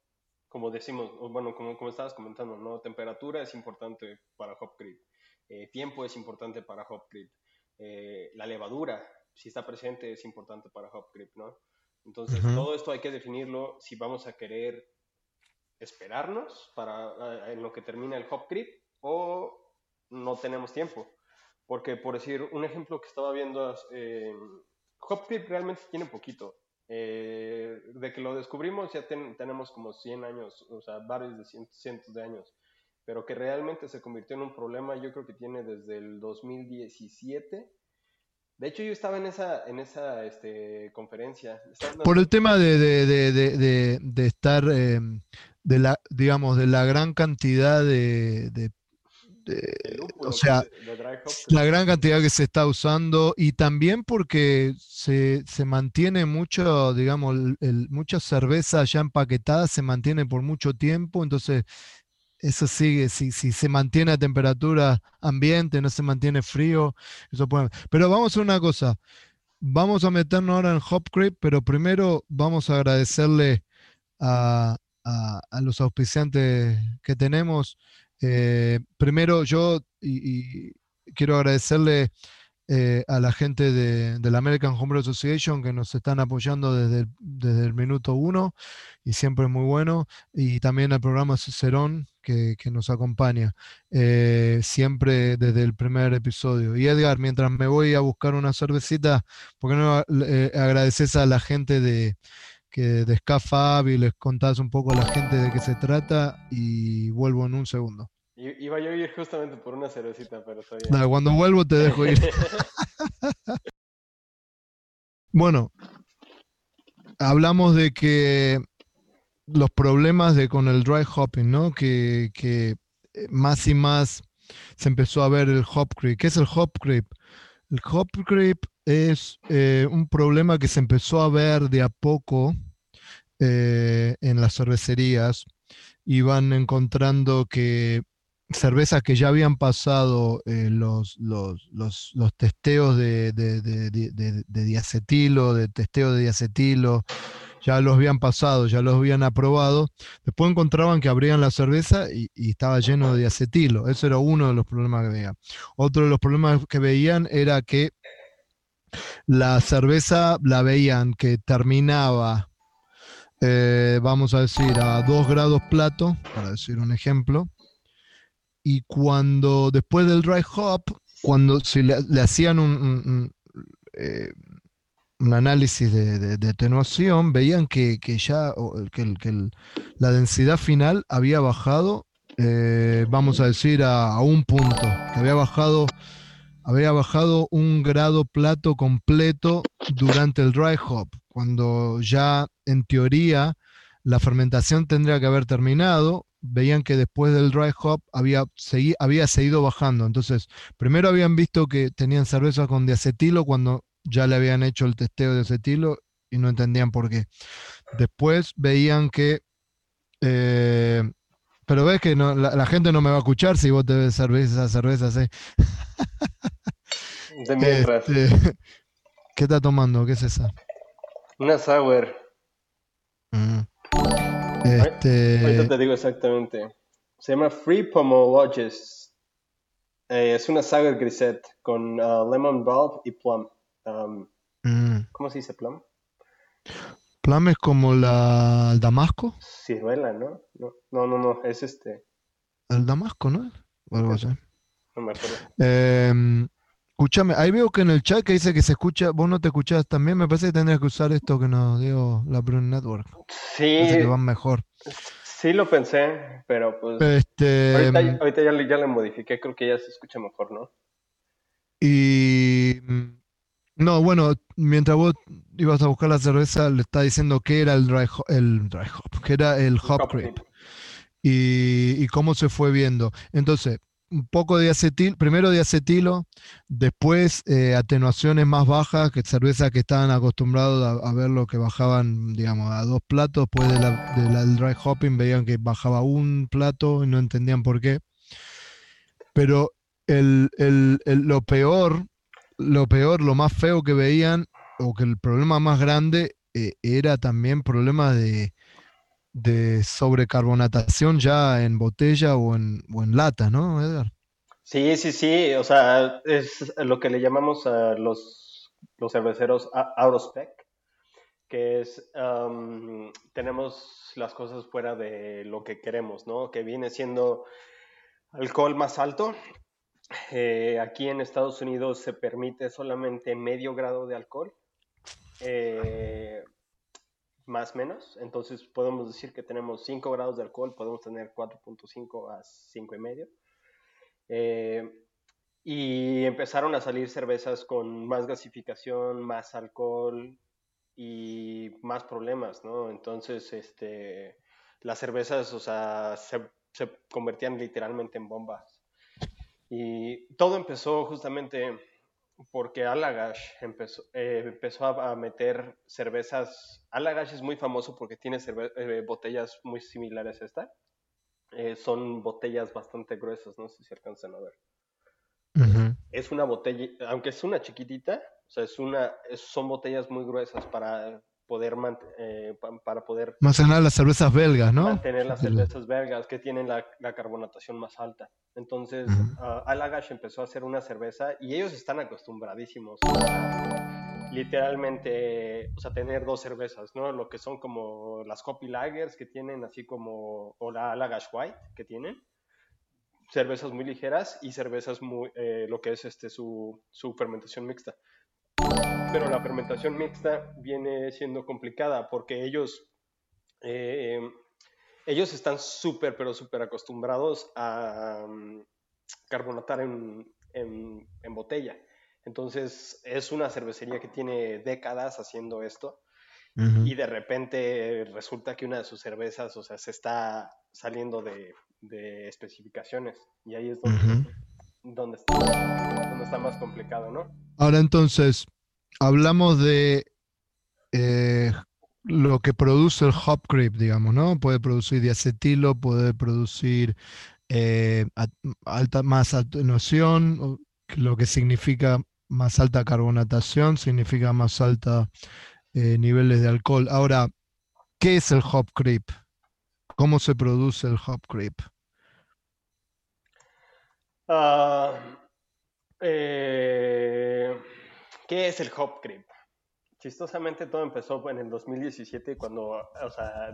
como decimos, bueno, como, como estabas comentando, ¿no? Temperatura es importante para hop eh, tiempo es importante para hop creep, eh, la levadura, si está presente, es importante para hop creep, ¿no? Entonces, todo esto hay que definirlo si vamos a querer esperarnos para en lo que termina el hop creep o no tenemos tiempo. Porque, por decir, un ejemplo que estaba viendo, eh, HopClip realmente tiene poquito. Eh, de que lo descubrimos ya tenemos como 100 años, o sea, varios de cientos, de años. Pero que realmente se convirtió en un problema, yo creo que tiene desde el 2017. De hecho, yo estaba en esa, en esa este, conferencia. Por el tema de, de, estar, eh, de la, digamos, de la gran cantidad de, o sea, la gran cantidad que se está usando y también porque se, mantiene mucho, digamos, mucha cerveza ya empaquetada se mantiene por mucho tiempo, entonces eso sigue, si, si se mantiene a temperatura ambiente, no se mantiene frío, eso puede... Pero vamos a una cosa, vamos a meternos ahora en Hop Creep, pero primero vamos a agradecerle a, a los auspiciantes que tenemos. Eh, primero yo y, quiero agradecerle eh, a la gente de, la American Homebrew Association que nos están apoyando desde el, desde el minuto uno y siempre es muy bueno. Y también al programa Cicerón que, nos acompaña eh, siempre desde el primer episodio. Y Edgar, mientras me voy a buscar una cervecita, ¿por qué no agradeces a la gente de, que de Scafab y les contás un poco a la gente de qué se trata y vuelvo en un segundo. Iba yo a ir justamente por una cervecita, pero todavía. Cuando vuelvo te dejo ir. bueno, hablamos de que los problemas de con el dry hopping, ¿no? Que, que más y más se empezó a ver el hop creep. ¿Qué es el hop creep? El hop creep es eh, un problema que se empezó a ver de a poco eh, en las cervecerías y van encontrando que cervezas que ya habían pasado eh, los, los, los, los, testeos de, de, diacetilo, de testeo de diacetilo, ya los habían pasado, ya los habían aprobado. Después encontraban que abrían la cerveza y, estaba lleno de diacetilo. Ese era uno de los problemas que veían. Otro de los problemas que veían era que la cerveza la veían que terminaba, eh, vamos a decir, a 2 grados plato, para decir un ejemplo, y cuando después del dry hop, cuando si le, hacían un, un, eh, análisis de, atenuación, veían que, ya que, que la densidad final había bajado, eh, vamos a decir, a, a, un punto, que había bajado había bajado un grado plato completo durante el dry hop, cuando ya en teoría la fermentación tendría que haber terminado, veían que después del dry hop había, había seguido bajando. Entonces, primero habían visto que tenían cerveza con diacetilo cuando ya le habían hecho el testeo de acetilo y no entendían por qué. Después veían que... Eh, pero ves que la, gente no me va a escuchar si vos te ves cerveza, cerveza, ¿sí? Este, ¿Qué está tomando? ¿Qué es esa? Una sour. Mm. Este... Ahorita te digo exactamente. Se llama Free Pomologists. Eh, es una sour grisette con uh, lemon bulb y plum. Um, mm. ¿Cómo se dice plum? Plum es como la, el damasco. Ciruela, ¿no? ¿no? No, no, no, es este. El damasco, ¿no? O algo así. No me acuerdo. Eh, Escúchame, ahí veo que en el chat que dice que se escucha, vos no te escuchás también, me parece que tendrías que usar esto que nos dio la Brune Network. Sí. Parece que van mejor. Sí lo pensé, pero pues este, ahorita, ahorita ya, ya, le modifiqué, creo que ya se escucha mejor, ¿no? Y no, bueno, mientras vos ibas a buscar la cerveza, le está diciendo que era el dry, hop, el dry hop, que era el hop, creep. Y, y, cómo se fue viendo. Entonces, un poco de acetil, primero de acetilo, después eh, atenuaciones más bajas, que cervezas que estaban acostumbrados a, ver lo que bajaban, digamos, a dos platos, después de la, del dry hopping veían que bajaba un plato y no entendían por qué. Pero el, el, lo peor, lo peor, lo más feo que veían, o que el problema más grande, eh, era también problema de, de sobrecarbonatación ya en botella o en, o en lata, ¿no, Edgar? Sí, sí, sí, o sea, es lo que le llamamos a los, los cerveceros out of spec, que es, tenemos las cosas fuera de lo que queremos, ¿no? Que viene siendo alcohol más alto. Eh, aquí en Estados Unidos se permite solamente medio grado de alcohol. Eh, más menos. Entonces podemos decir que tenemos 5 grados de alcohol, podemos tener 4.5 a 5,5. Eh, y empezaron a salir cervezas con más gasificación, más alcohol y más problemas, ¿no? Entonces, este, las cervezas, o sea, se, se convertían literalmente en bombas. Y todo empezó justamente porque Alagash empezó, eh, empezó a, meter cervezas. Alagash es muy famoso porque tiene eh, botellas muy similares a esta. Eh, son botellas bastante gruesas, no sé si alcanzan a ver. Es una botella, aunque es una chiquitita, o sea, es una, son botellas muy gruesas para poder eh, para poder mantener las cervezas belgas, ¿no? Mantener las cervezas belgas que tienen la, carbonatación más alta. Entonces, uh Alagash empezó a hacer una cerveza y ellos están acostumbradísimos a literalmente, o sea, tener dos cervezas, ¿no? Lo que son como las Copy Lagers que tienen, así como, o la Alagash White que tienen cervezas muy ligeras y cervezas muy, eh, lo que es este, su, su fermentación mixta pero la fermentación mixta viene siendo complicada porque ellos, eh, ellos están súper, pero súper acostumbrados a um, carbonatar en, en, botella. Entonces es una cervecería que tiene décadas haciendo esto y de repente resulta que una de sus cervezas, o sea, se está saliendo de, de especificaciones y ahí es donde, donde, está, donde está más complicado, ¿no? Ahora entonces, hablamos de eh, lo que produce el hop creep, digamos, ¿no? Puede producir diacetilo, puede producir eh, alta, más atenuación, lo que significa más alta carbonatación, significa más alta eh, niveles de alcohol. Ahora, ¿qué es el hop creep? ¿Cómo se produce el hop creep? Ah, eh, ¿Qué es el hop creep? Chistosamente todo empezó en el 2017 cuando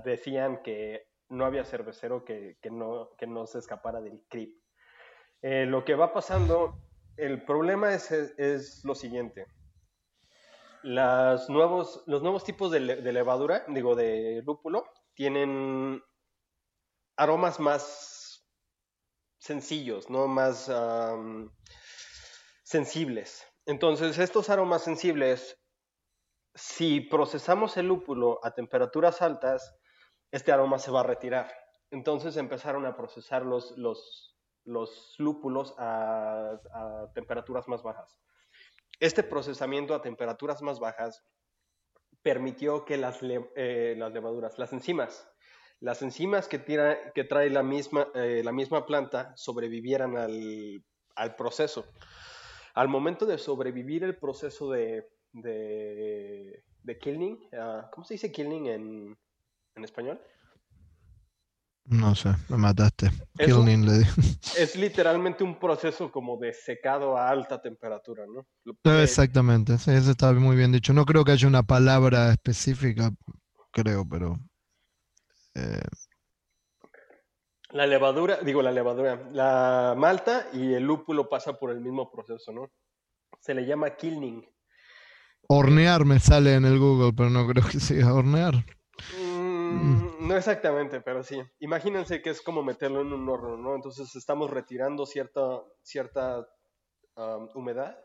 decían que no había cervecero que, no, no se escapara del creep. Eh, lo que va pasando, el problema es, lo siguiente. Nuevos, los nuevos tipos de, levadura, digo, de lúpulo, tienen aromas más sencillos, ¿no? Más sensibles. Entonces, estos aromas sensibles, si procesamos el lúpulo a temperaturas altas, este aroma se va a retirar. Entonces empezaron a procesar los, los, los lúpulos a, temperaturas más bajas. Este procesamiento a temperaturas más bajas permitió que las, eh, las levaduras, las enzimas, las enzimas que, tira, que trae la misma, eh, la misma planta sobrevivieran al, al proceso al momento de sobrevivir el proceso de, de, de killing, ah, ¿cómo se dice killing en, en español? No sé, me mataste. Killing le Es literalmente un proceso como de secado a alta temperatura, ¿no? Exactamente, sí, eso está muy bien dicho. No creo que haya una palabra específica, creo, pero... Eh, la levadura, digo la levadura, la malta y el lúpulo pasa por el mismo proceso, ¿no? Se le llama kilning. Hornear me sale en el Google, pero no creo que sea hornear. Mm, no exactamente, pero sí. Imagínense que es como meterlo en un horno, ¿no? Entonces estamos retirando cierta, cierta um, humedad.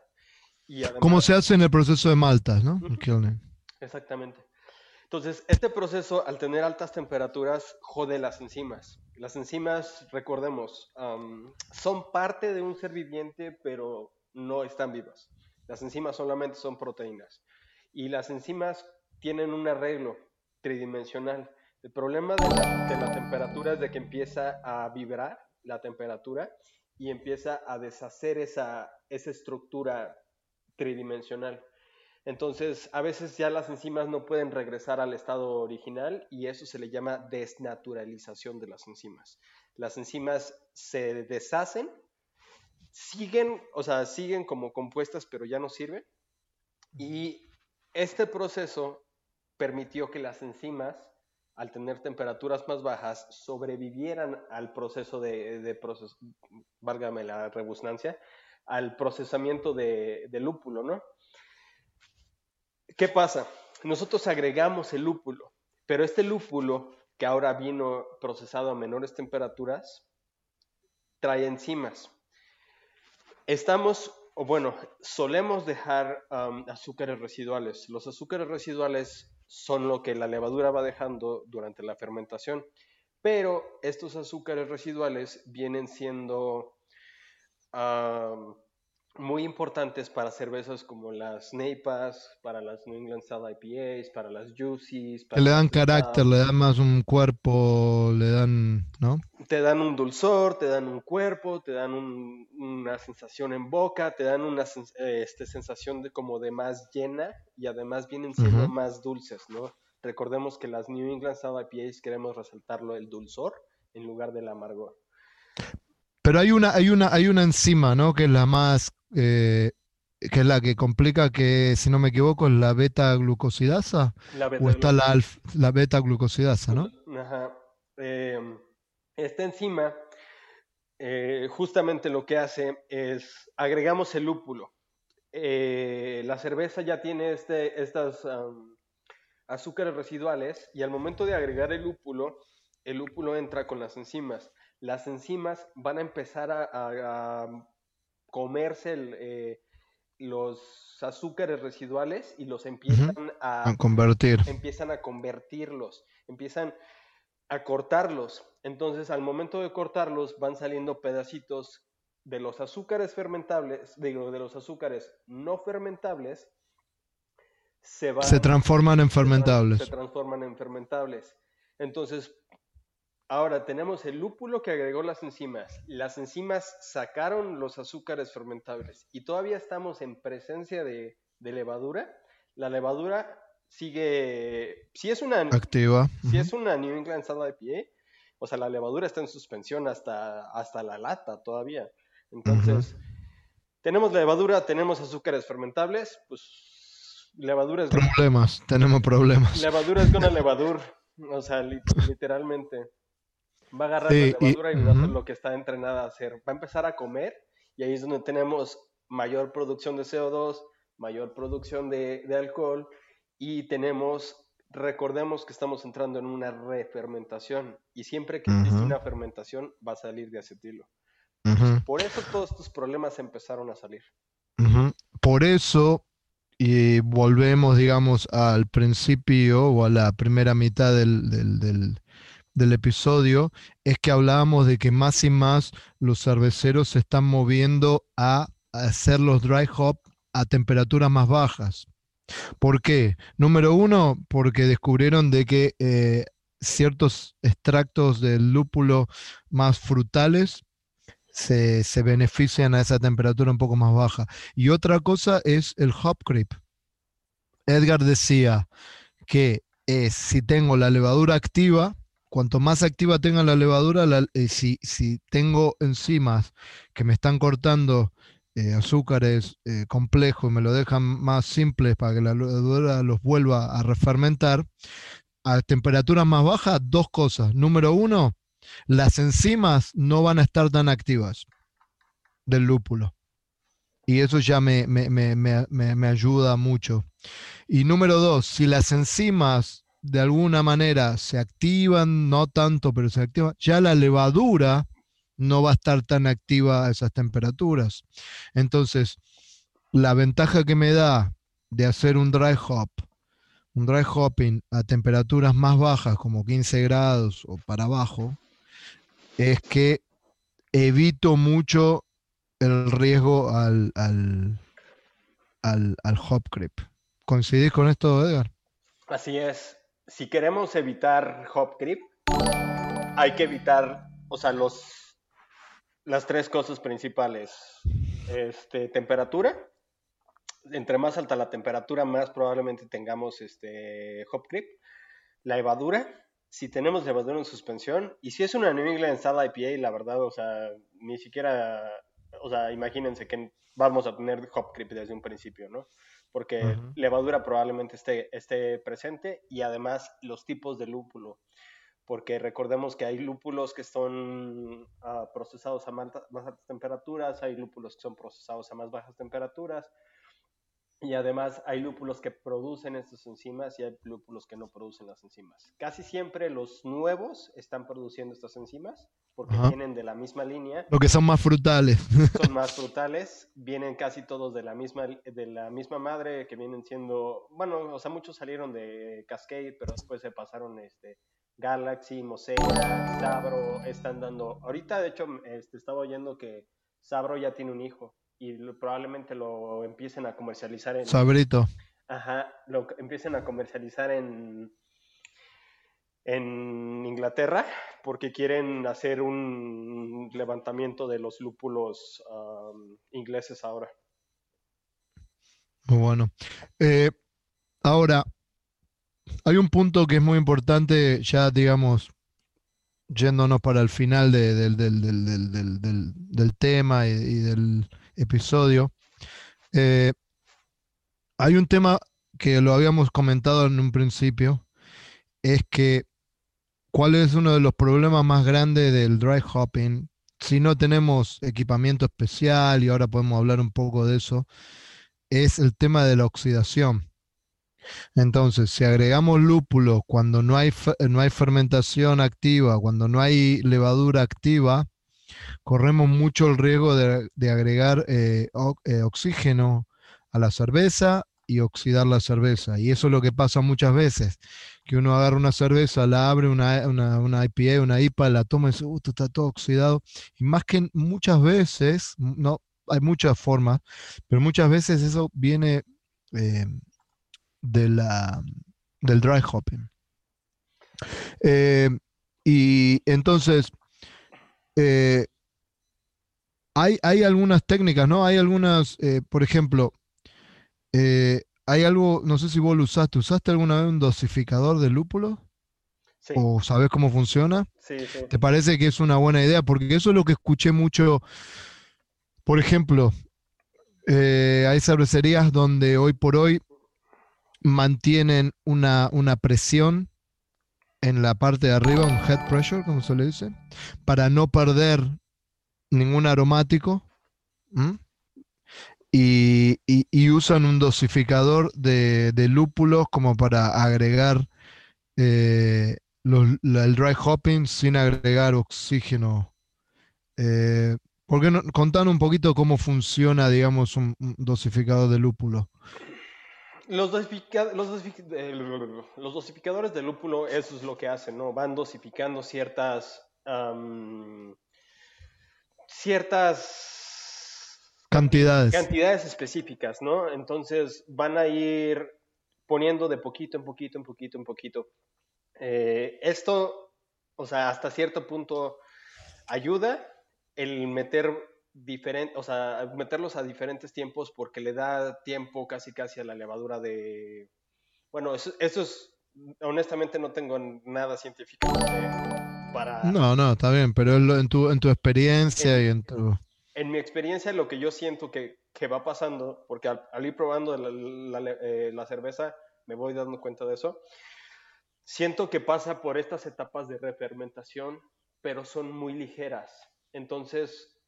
Y Como se hace en el proceso de malta, ¿no? kilning. Exactamente. Entonces, este proceso, al tener altas temperaturas, jode las enzimas. Las enzimas, recordemos, son parte de un ser viviente, pero no están vivas. Las enzimas solamente son proteínas. Y las enzimas tienen un arreglo tridimensional. El problema de la, temperatura es de que empieza a vibrar la temperatura y empieza a deshacer esa estructura tridimensional. Entonces, a veces ya las enzimas no pueden regresar al estado original y eso se le llama desnaturalización de las enzimas. Las enzimas se deshacen, siguen, o sea, siguen como compuestas, pero ya no sirven. Y este proceso permitió que las enzimas, al tener temperaturas más bajas, sobrevivieran al proceso de, de proceso, válgame la rebusnancia, al procesamiento de, de lúpulo, ¿no? ¿Qué pasa? Nosotros agregamos el lúpulo, pero este lúpulo que ahora vino procesado a menores temperaturas trae enzimas. Estamos, o bueno, solemos dejar azúcares residuales. Los azúcares residuales son lo que la levadura va dejando durante la fermentación, pero estos azúcares residuales vienen siendo muy importantes para cervezas como las Neipas, para las New England Style IPAs, para las Juicies. que le dan carácter, le dan más un cuerpo, le dan, ¿no? Te dan un dulzor, te dan un cuerpo, te dan una sensación en boca, te dan una este, sensación de como de más llena y además vienen siendo más dulces, ¿no? Recordemos que las New England Style IPAs queremos resaltarlo el dulzor en lugar del amargor. Pero hay una, hay una, hay una enzima, ¿no? Que es la más eh, que es la que complica que, si no me equivoco, es la beta-glucosidasa. o está la, la beta-glucosidasa, ¿no? Ajá. Em, esta enzima eh, justamente lo que hace es agregamos el lúpulo. Eh, la cerveza ya tiene este, estas azúcares residuales y al momento de agregar el lúpulo, el lúpulo entra con las enzimas. Las enzimas van a empezar a comerse eh, los azúcares residuales y los empiezan a, convertir. Empiezan a convertirlos, empiezan a cortarlos. Entonces, al momento de cortarlos, van saliendo pedacitos de los azúcares fermentables, digo, de los azúcares no fermentables, se, se transforman en fermentables. Se transforman en fermentables. Entonces, Ahora tenemos el lúpulo que agregó las enzimas. Las enzimas sacaron los azúcares fermentables y todavía estamos en presencia de, levadura. La levadura sigue, si es una activa, si es una New England Style IPA, o sea, la levadura está en suspensión hasta, hasta la lata todavía. Entonces, tenemos levadura, tenemos azúcares fermentables, pues levadura es... Problemas, tenemos problemas. Levadura es una levadura, o sea, literalmente. Va a agarrar la levadura y, va a hacer lo que está entrenada a hacer. Va a empezar a comer y ahí es donde tenemos mayor producción de CO2, mayor producción de, alcohol y tenemos, recordemos que estamos entrando en una refermentación y siempre que existe una fermentación va a salir de acetilo. Por eso todos estos problemas empezaron a salir. Por eso, y volvemos, digamos, al principio o a la primera mitad del, del episodio es que hablábamos de que más y más los cerveceros se están moviendo a hacer los dry hop a temperaturas más bajas. ¿Por qué? Número uno, porque descubrieron de que eh, ciertos extractos del lúpulo más frutales se, benefician a esa temperatura un poco más baja. Y otra cosa es el hop creep. Edgar decía que eh, si tengo la levadura activa, cuanto más activa tenga la levadura, eh, si, tengo enzimas que me están cortando eh, azúcares eh, complejos y me lo dejan más simples para que la levadura los vuelva a refermentar, a temperaturas más bajas, dos cosas. Número uno, las enzimas no van a estar tan activas del lúpulo. Y eso ya me, me ayuda mucho. Y número dos, si las enzimas de alguna manera se activan, no tanto, pero se activan, ya la levadura no va a estar tan activa a esas temperaturas. Entonces, la ventaja que me da de hacer un dry hop, un dry hopping a temperaturas más bajas, como 15 grados o para abajo, es que evito mucho el riesgo al, al, al, al hop creep. ¿Coincidís con esto, Edgar? Así es si queremos evitar hop creep, hay que evitar, o sea, los, las tres cosas principales. Este, temperatura. Entre más alta la temperatura, más probablemente tengamos este hop creep. La levadura. Si tenemos levadura en suspensión. Y si es una New England IPA, la verdad, o sea, ni siquiera, o sea, imagínense que vamos a tener hop creep desde un principio, ¿no? Porque levadura probablemente esté, esté presente y además los tipos de lúpulo, porque recordemos que hay lúpulos que son ah, procesados a más, más altas temperaturas, hay lúpulos que son procesados a más bajas temperaturas, y además hay lúpulos que producen estas enzimas y hay lúpulos que no producen las enzimas. Casi siempre los nuevos están produciendo estas enzimas porque vienen de la misma línea. Lo que son más frutales. Son más frutales, vienen casi todos de la misma de la misma madre que vienen siendo, bueno, o sea, muchos salieron de Cascade, pero después se pasaron este Galaxy, Mosaic, Sabro, están dando. Ahorita de hecho este, estaba oyendo que Sabro ya tiene un hijo y probablemente lo empiecen a comercializar en... Sabrito. Ajá, lo empiecen a comercializar en, en Inglaterra porque quieren hacer un levantamiento de los lúpulos ingleses ahora. Muy bueno. Eh, ahora, hay un punto que es muy importante, ya digamos, yéndonos para el final del, del, tema y, del episodio. Eh, hay un tema que lo habíamos comentado en un principio, es que cuál es uno de los problemas más grandes del dry hopping, si no tenemos equipamiento especial, y ahora podemos hablar un poco de eso, es el tema de la oxidación. Entonces, si agregamos lúpulo cuando no hay, no hay fermentación activa, cuando no hay levadura activa, corremos mucho el riesgo de, agregar eh, eh, oxígeno a la cerveza y oxidar la cerveza. Y eso es lo que pasa muchas veces, que uno agarra una cerveza, la abre, una, una, IPA, una IPA, la toma y dice, uh, está todo oxidado. Y más que muchas veces, no, hay muchas formas, pero muchas veces eso viene eh, de la, del dry hopping. Y entonces, eh, hay, hay, algunas técnicas, ¿no? Hay algunas, eh, por ejemplo, eh, hay algo, no sé si vos lo usaste, ¿usaste alguna vez un dosificador de lúpulo? Sí, ¿O sabes cómo funciona? sí, sí. ¿Te parece que es una buena idea? Porque eso es lo que escuché mucho, por ejemplo, eh, hay cervecerías donde hoy por hoy mantienen una, una presión en la parte de arriba, un head pressure, como se le dice, para no perder ningún aromático. Y, usan un dosificador de, de lúpulos como para agregar eh, el dry hopping sin agregar oxígeno. Eh, ¿por qué no? Contanos un poquito cómo funciona, digamos, un, un dosificador de lúpulo. Los, dosifica- los, dosific- eh, los dosificadores de lúpulo, eso es lo que hacen, ¿no? Van dosificando ciertas, ciertas Cantidades. cantidades específicas, ¿no? Entonces van a ir poniendo de poquito en poquito, en poquito, en poquito. Eh, esto, o sea, hasta cierto punto ayuda el meter diferente, o sea, meterlos a diferentes tiempos porque le da tiempo casi casi a la levadura de, bueno, eso, eso es, honestamente no tengo nada científico para, No, no, está bien, pero en tu, en tu experiencia y en tu... en mi experiencia, lo que yo siento que, que va pasando, porque al, al ir probando la, la- eh, la cerveza, me voy dando cuenta de eso, siento que pasa por estas etapas de refermentación, pero son muy ligeras. Entonces,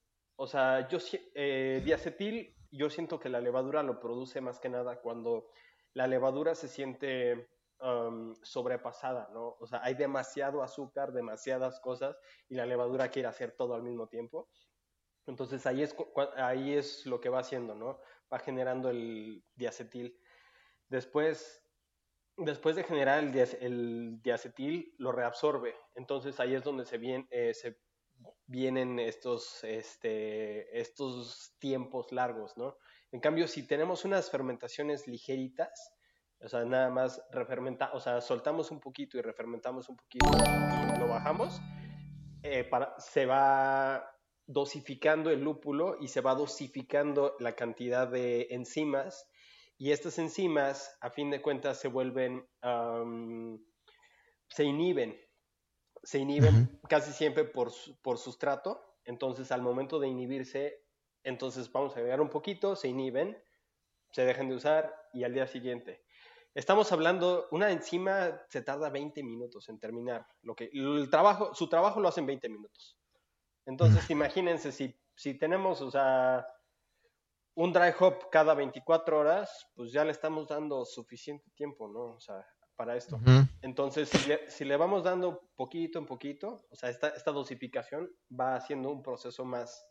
o sea, yo eh, diacetil, yo siento que la levadura lo produce más que nada cuando la levadura se siente um, sobrepasada, ¿no? O sea, hay demasiado azúcar, demasiadas cosas, y la levadura quiere hacer todo al mismo tiempo. Entonces ahí es, ahí es lo que va haciendo, ¿no? Va generando el diacetil. Después, después de generar el, diac- el diacetil, lo reabsorbe. Entonces ahí es donde se, vien- eh, se vienen estos, este, estos tiempos largos, ¿no? En cambio, si tenemos unas fermentaciones ligeritas, o sea, nada más refermenta, o sea, soltamos un poquito y refermentamos un poquito y lo bajamos, eh, para, se va dosificando el lúpulo y se va dosificando la cantidad de enzimas y estas enzimas a fin de cuentas se vuelven, se inhiben, se inhiben uh -huh. casi siempre por, por sustrato, entonces al momento de inhibirse, entonces vamos a agregar un poquito, se inhiben, se dejan de usar y al día siguiente. Estamos hablando, una enzima se tarda 20 minutos en terminar. Lo que, el trabajo, su trabajo lo hacen 20 minutos. Entonces, imagínense si, si tenemos, o sea, un dry hop cada 24 horas, pues ya le estamos dando suficiente tiempo, ¿no? O sea, para esto. Uh -huh. Entonces, si le, si le, vamos dando poquito en poquito, o sea, esta, esta dosificación va haciendo un proceso más,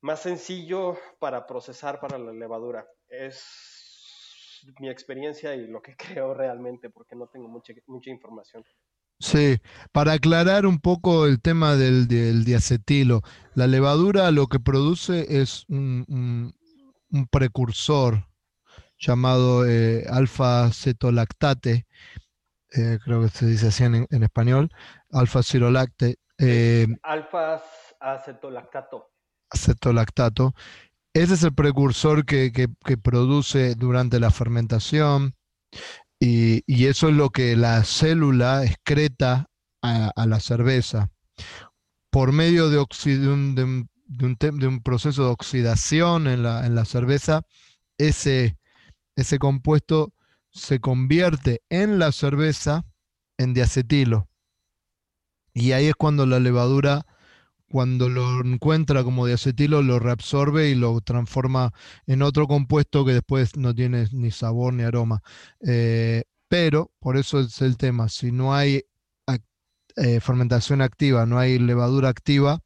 más sencillo para procesar para la levadura. Es mi experiencia y lo que creo realmente, porque no tengo mucha, mucha información. Sí, para aclarar un poco el tema del, del, diacetilo, la levadura lo que produce es un, un, un precursor llamado eh, alfa-cetolactate, eh, creo que se dice así en, en español, alfa-cirolacte. Eh, Alfa-acetolactato. Acetolactato. Ese es el precursor que, que, que produce durante la fermentación y, y, eso es lo que la célula excreta a, a la cerveza. Por medio de, de, un, de, un, de, un, proceso de oxidación en la, en la cerveza, ese, ese compuesto se convierte en la cerveza en diacetilo. Y ahí es cuando la levadura cuando lo encuentra como diacetilo, lo reabsorbe y lo transforma en otro compuesto que después no tiene ni sabor ni aroma. Eh, pero, por eso es el tema, si no hay eh, fermentación activa, no hay levadura activa,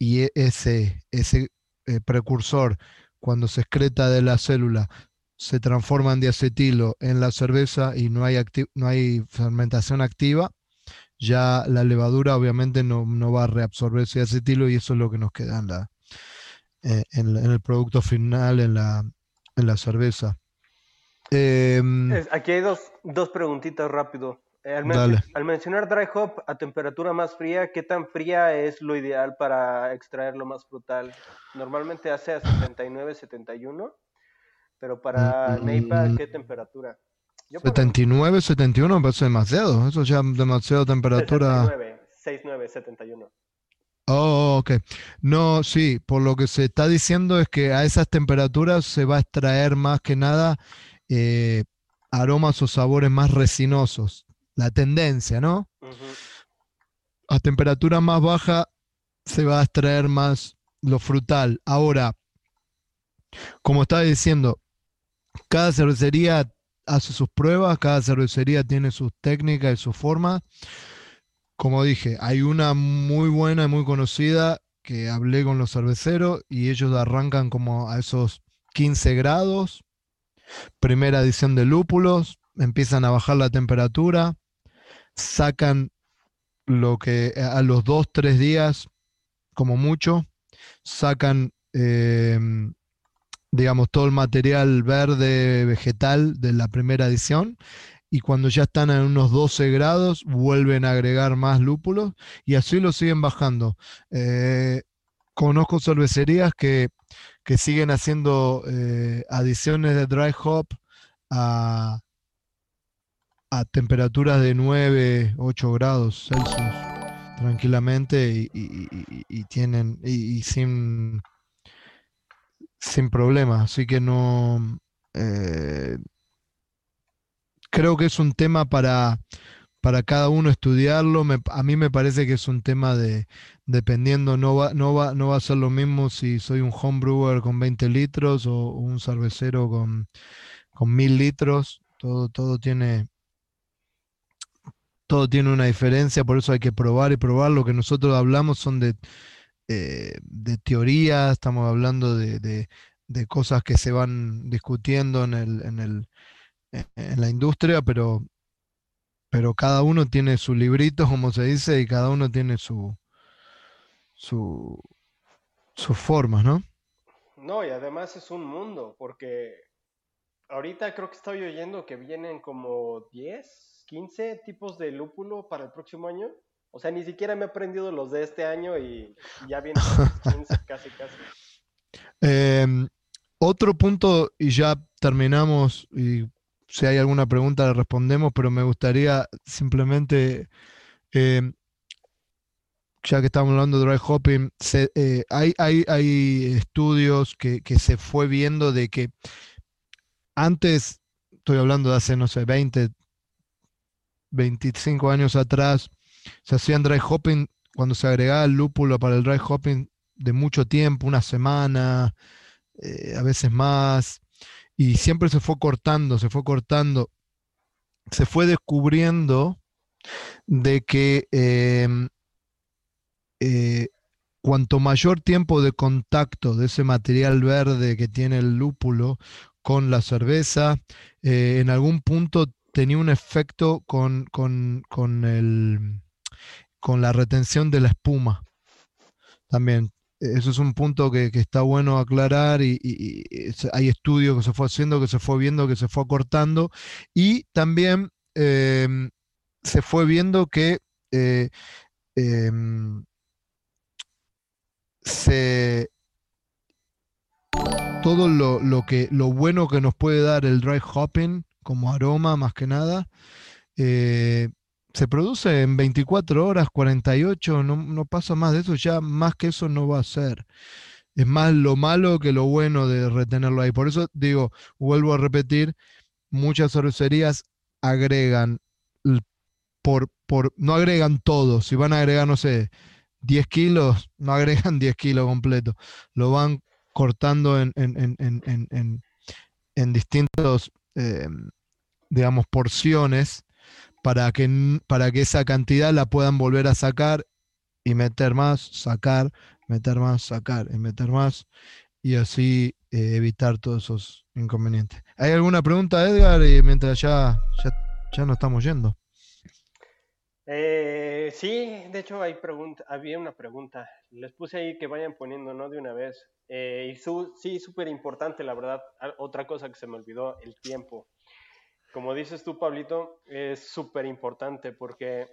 y ese, ese eh, precursor, cuando se excreta de la célula, se transforma en diacetilo en la cerveza y no hay, no hay fermentación activa, ya la levadura obviamente no, no, va a reabsorber ese acetilo y eso es lo que nos queda en, la, eh, en, la, en el producto final, en la, en la cerveza. Eh, Aquí hay dos, dos preguntitas rápido. Eh, al, mencionar dry hop a temperatura más fría, ¿qué tan fría es lo ideal para extraer lo más frutal? Normalmente hace a 79, 71, pero para mm, Neipa, ¿qué temperatura? 79, 71 me parece demasiado. Eso ya es demasiado temperatura. 69, 69, 71. Oh, ok. No, sí, por lo que se está diciendo es que a esas temperaturas se va a extraer más que nada eh, aromas o sabores más resinosos. La tendencia, ¿no? A temperatura más baja se va a extraer más lo frutal. Ahora, como estaba diciendo, cada cervecería hace sus pruebas, cada cervecería tiene sus técnicas y sus formas. Como dije, hay una muy buena y muy conocida que hablé con los cerveceros y ellos arrancan como a esos 15 grados primera edición de lúpulos, empiezan a bajar la temperatura, sacan lo que a los dos, tres días, como mucho, sacan, em, digamos, todo el material verde vegetal de la primera edición y cuando ya están en unos 12 grados vuelven a agregar más lúpulos y así lo siguen bajando. Eh, conozco cervecerías que que siguen haciendo eh, adiciones de dry hop a, temperaturas de 9, 8 grados Celsius tranquilamente y, tienen y, sin sin problemas así que no eh, creo que es un tema para para cada uno estudiarlo. a mí me parece que es un tema de, dependiendo, no va, no, va, no va a ser lo mismo si soy un homebrewer con 20 litros o un cervecero con, con 1000 litros. Todo, todo tiene, todo tiene una diferencia, por eso hay que probar y probar. Lo que nosotros hablamos son de, eh, de teoría, estamos hablando de, de, cosas que se van discutiendo en, el, en, el, en la industria, pero pero cada uno tiene su librito, como se dice, y cada uno tiene su, su, sus formas, ¿no? No, y además es un mundo, porque ahorita creo que estoy oyendo que vienen como 10, 15 tipos de lúpulo para el próximo año. O sea, ni siquiera me he aprendido los de este año y ya vienen 15 casi, casi. Em, otro punto, y ya terminamos, y si hay alguna pregunta le respondemos, pero me gustaría simplemente, eh, ya que estamos hablando de dry hopping, eh, hay, hay, estudios que, se fue viendo de que antes, estoy hablando de hace, no sé, 20, 25 años atrás, se hacían dry hopping cuando se agregaba el lúpulo para el dry hopping de mucho tiempo, una semana, eh, a veces más. Y siempre se fue cortando, se fue cortando, se fue descubriendo de que em, eh, cuanto mayor tiempo de contacto de ese material verde que tiene el lúpulo con la cerveza, eh, en algún punto tenía un efecto con, con, con, el, con la retención de la espuma. También eso es un punto que, está bueno aclarar y, hay estudios que se fue haciendo, que se fue viendo, que se fue acortando y también em, se fue viendo que eh, em, todo lo, que, lo bueno que nos puede dar el dry hopping como aroma más que nada, eh, se produce en 24 horas, 48, no, no pasa más de eso, ya más que eso no va a ser. Es más lo malo que lo bueno de retenerlo ahí. Por eso digo, vuelvo a repetir, muchas cervecerías agregan por, por, no agregan todo. Si van a agregar, no sé, 10 kilos, no agregan 10 kilos completo. Lo van cortando en, en, en, en distintos, eh, digamos, porciones para que, para que esa cantidad la puedan volver a sacar y meter más, sacar, meter más, sacar y meter más, y así eh, evitar todos esos inconvenientes. ¿Hay alguna pregunta, Edgar? Y mientras ya, ya, nos estamos yendo. Eh, sí, de hecho hay pregunta, había una pregunta. Les puse ahí que vayan poniendo, ¿no? De una vez. Eh, y su, sí, súper importante, la verdad. Otra cosa que se me olvidó, el tiempo. Como dices tú, Pablito, es súper importante porque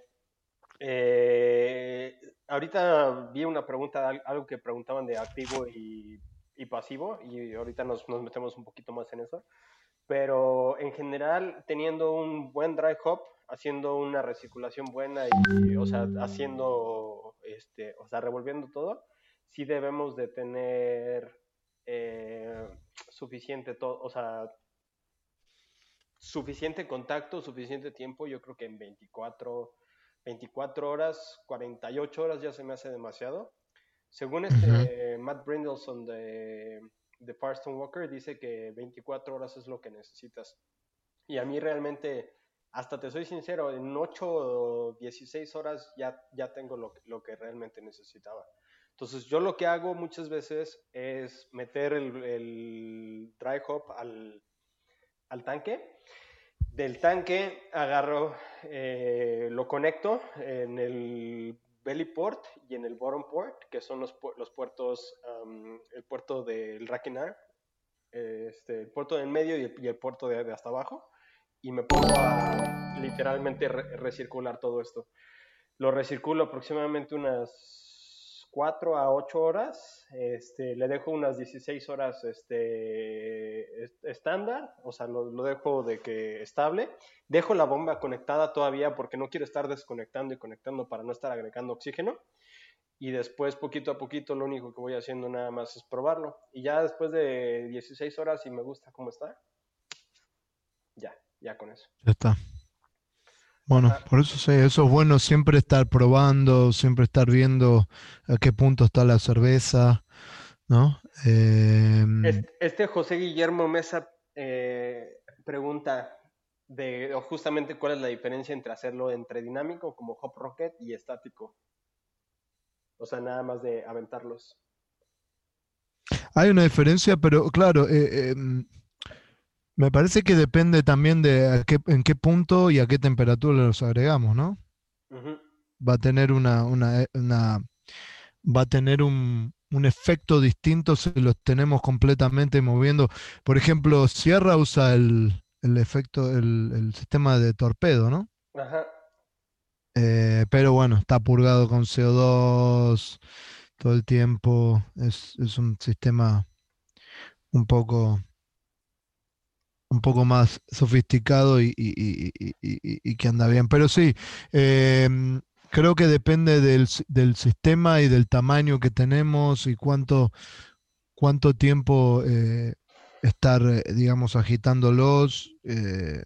eh, ahorita vi una pregunta, algo que preguntaban de activo y, pasivo, y ahorita nos, nos, metemos un poquito más en eso. Pero en general, teniendo un buen dry hop, haciendo una recirculación buena y, o sea, haciendo, este, o sea, revolviendo todo, sí debemos de tener eh, suficiente, o sea, suficiente contacto, suficiente tiempo, yo creo que en 24, 24 horas, 48 horas ya se me hace demasiado. Según este Matt Brindelson de, de Firestone Walker, dice que 24 horas es lo que necesitas. Y a mí realmente, hasta te soy sincero, en 8 o 16 horas ya, ya tengo lo, lo que realmente necesitaba. Entonces yo lo que hago muchas veces es meter el, dry hop al, tanque. Del tanque agarro, eh, lo conecto en el belly port y en el bottom port, que son los, los puertos, el puerto del Racking este, el puerto del medio y el, puerto de, hasta abajo. Y me pongo a literalmente recircular todo esto. Lo recirculo aproximadamente unas 4 a 8 horas, este, le dejo unas 16 horas este, estándar, o sea, lo, dejo de que estable. Dejo la bomba conectada todavía porque no quiero estar desconectando y conectando para no estar agregando oxígeno. Y después, poquito a poquito, lo único que voy haciendo nada más es probarlo. Y ya después de 16 horas, si me gusta cómo está, ya, ya con eso. Ya está. Bueno, por eso sé, eso es bueno siempre estar probando, siempre estar viendo a qué punto está la cerveza, ¿no? Em, este José Guillermo Mesa eh, pregunta de justamente cuál es la diferencia entre hacerlo entre dinámico como Hop Rocket y estático. O sea, nada más de aventarlos. Hay una diferencia, pero claro, eh, em, me parece que depende también de en qué punto y a qué temperatura los agregamos, ¿no? Va a tener una, una, va a tener un, efecto distinto si los tenemos completamente moviendo. Por ejemplo, Sierra usa el, efecto, el, sistema de torpedo, ¿no? Ajá. Eh, pero bueno, está purgado con CO2 todo el tiempo. Es, es un sistema un poco un poco más sofisticado y, que anda bien. Pero sí, em, creo que depende del, sistema y del tamaño que tenemos y cuánto, cuánto tiempo eh, estar, eh, digamos, agitándolos eh,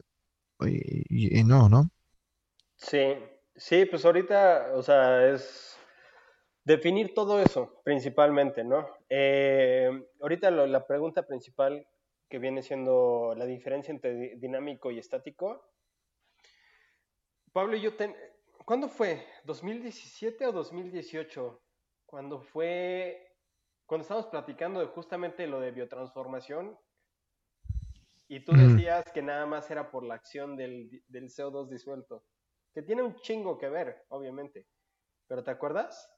y, no, ¿no? Sí, sí, pues ahorita, o sea, es definir todo eso principalmente, ¿no? ahorita la pregunta principal que viene siendo la diferencia entre dinámico y estático. Pablo y yo, ten... ¿cuándo fue? ¿2017 o 2018? Cuando fue, cuando estábamos platicando de justamente lo de biotransformación y tú decías que nada más era por la acción del, del CO2 disuelto, que tiene un chingo que ver, obviamente. ¿Pero te acuerdas?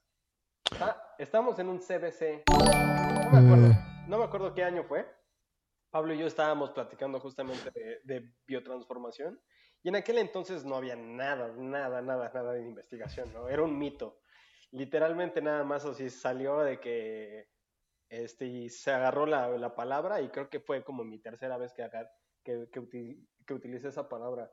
Ah, estamos en un CBC. No me acuerdo, mm. no me acuerdo qué año fue Pablo y yo estábamos platicando justamente de, biotransformación y en aquel entonces no había nada, nada, nada, nada de investigación, ¿no? Era un mito. Literalmente nada más así salió de que este, y se agarró la, la palabra y creo que fue como mi tercera vez que, que, que, utilicé esa palabra.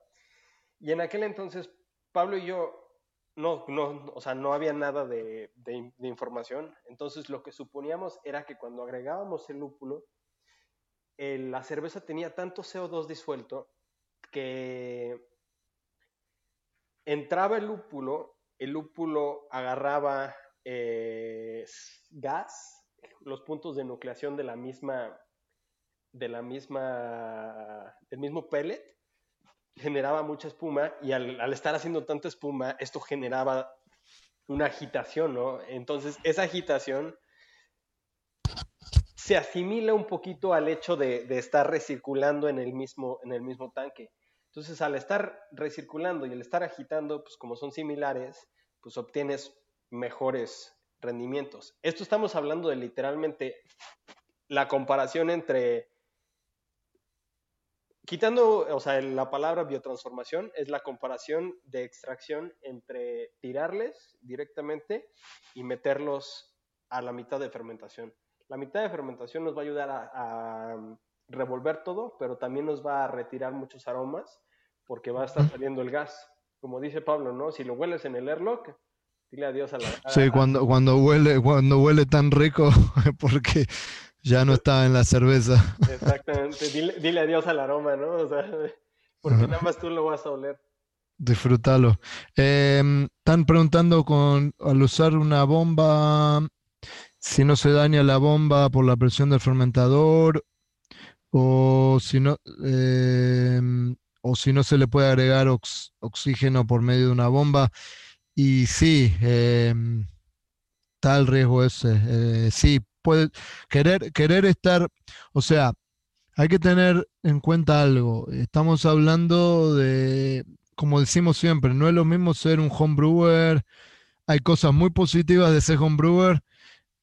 Y en aquel entonces Pablo y yo no, no, o sea, no había nada de, de, de información. Entonces lo que suponíamos era que cuando agregábamos el lúpulo, la cerveza tenía tanto CO2 disuelto que entraba el lúpulo, el lúpulo agarraba eh, gas, los puntos de nucleación de la misma, de la misma, del mismo pellet, generaba mucha espuma y al, al estar haciendo tanta espuma, esto generaba una agitación, ¿no? Entonces, esa agitación se asimila un poquito al hecho de, estar recirculando en el, mismo, en el mismo tanque. Entonces, al estar recirculando y al estar agitando, pues como son similares, pues obtienes mejores rendimientos. Esto estamos hablando de literalmente la comparación entre quitando, o sea, la palabra biotransformación es la comparación de extracción entre tirarles directamente y meterlos a la mitad de fermentación. La mitad de fermentación nos va a ayudar a, revolver todo, pero también nos va a retirar muchos aromas porque va a estar saliendo el gas. Como dice Pablo, ¿no? Si lo hueles en el airlock, dile adiós a la... Sí, cuando, cuando, huele, cuando huele tan rico, porque ya no está en la cerveza. Exactamente. Dile, adiós al aroma, ¿no? O sea, porque nada más tú lo vas a oler. Disfrútalo. Em, están preguntando con al usar una bomba si no se daña la bomba por la presión del fermentador o si no em, o si no se le puede agregar oxígeno por medio de una bomba. Y sí, está el riesgo ese. Eh, sí, puede querer, querer estar, o sea, hay que tener en cuenta algo. Estamos hablando de, como decimos siempre, no es lo mismo ser un homebrewer. Hay cosas muy positivas de ser homebrewer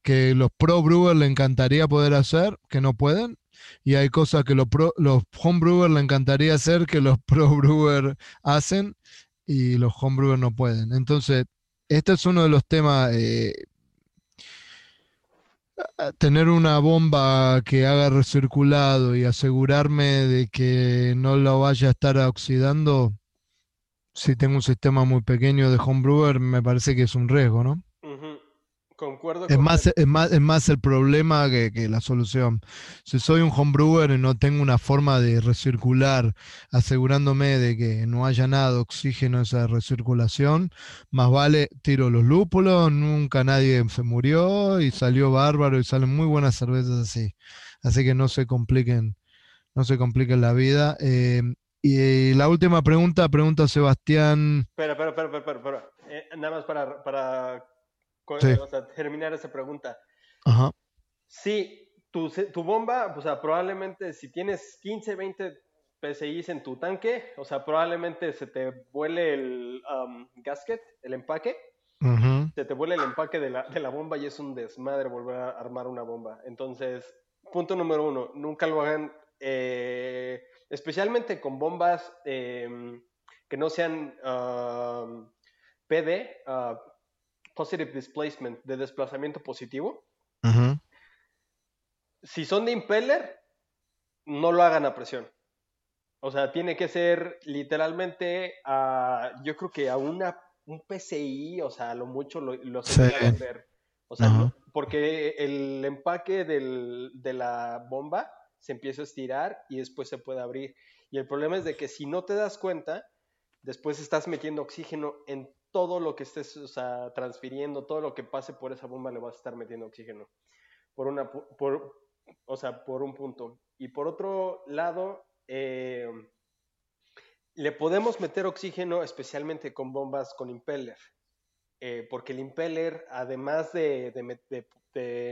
que los pro brewers le encantaría poder hacer, que no pueden. Y hay cosas que los, pro, los homebrewers le encantaría hacer, que los pro brewers hacen y los homebrewers no pueden. Entonces, este es uno de los temas eh, tener una bomba que haga recirculado y asegurarme de que no lo vaya a estar oxidando, si tengo un sistema muy pequeño de homebrewer, me parece que es un riesgo, ¿no? Concuerdo es, más, es, más, es más el problema que, la solución. Si soy un homebrewer y no tengo una forma de recircular, asegurándome de que no haya nada de oxígeno en esa recirculación, más vale tiro los lúpulos, nunca nadie se murió y salió bárbaro y salen muy buenas cervezas así. Así que no se compliquen, no se compliquen la vida. Eh, y la última pregunta, pregunta Sebastián. Espera, espera, espera, espera, espera. Eh, nada más para, para terminar esa pregunta. Ajá. Sí, tu, tu bomba, o sea, probablemente si tienes 15, 20 PCIs en tu tanque, o sea, probablemente se te vuele el um, gasket, el empaque. Se te vuele el empaque de la, de la bomba y es un desmadre volver a armar una bomba. Entonces, punto número uno, nunca lo hagan, eh, especialmente con bombas em, que no sean um, PD, uh, positive displacement, de desplazamiento positivo. Si son de impeller, no lo hagan a presión. O sea, tiene que ser literalmente a, yo creo que a una, un PCI, o sea, a lo mucho lo, lo se puede hacer. O sea, porque el empaque del, de la bomba se empieza a estirar y después se puede abrir. Y el problema es de que si no te das cuenta, después estás metiendo oxígeno en todo lo que estés transfiriendo, todo lo que pase por esa bomba le vas a estar metiendo oxígeno. Por una, por, o sea, por un punto. Y por otro lado, eh, le podemos meter oxígeno especialmente con bombas con impeller. Eh, porque el impeller, además de,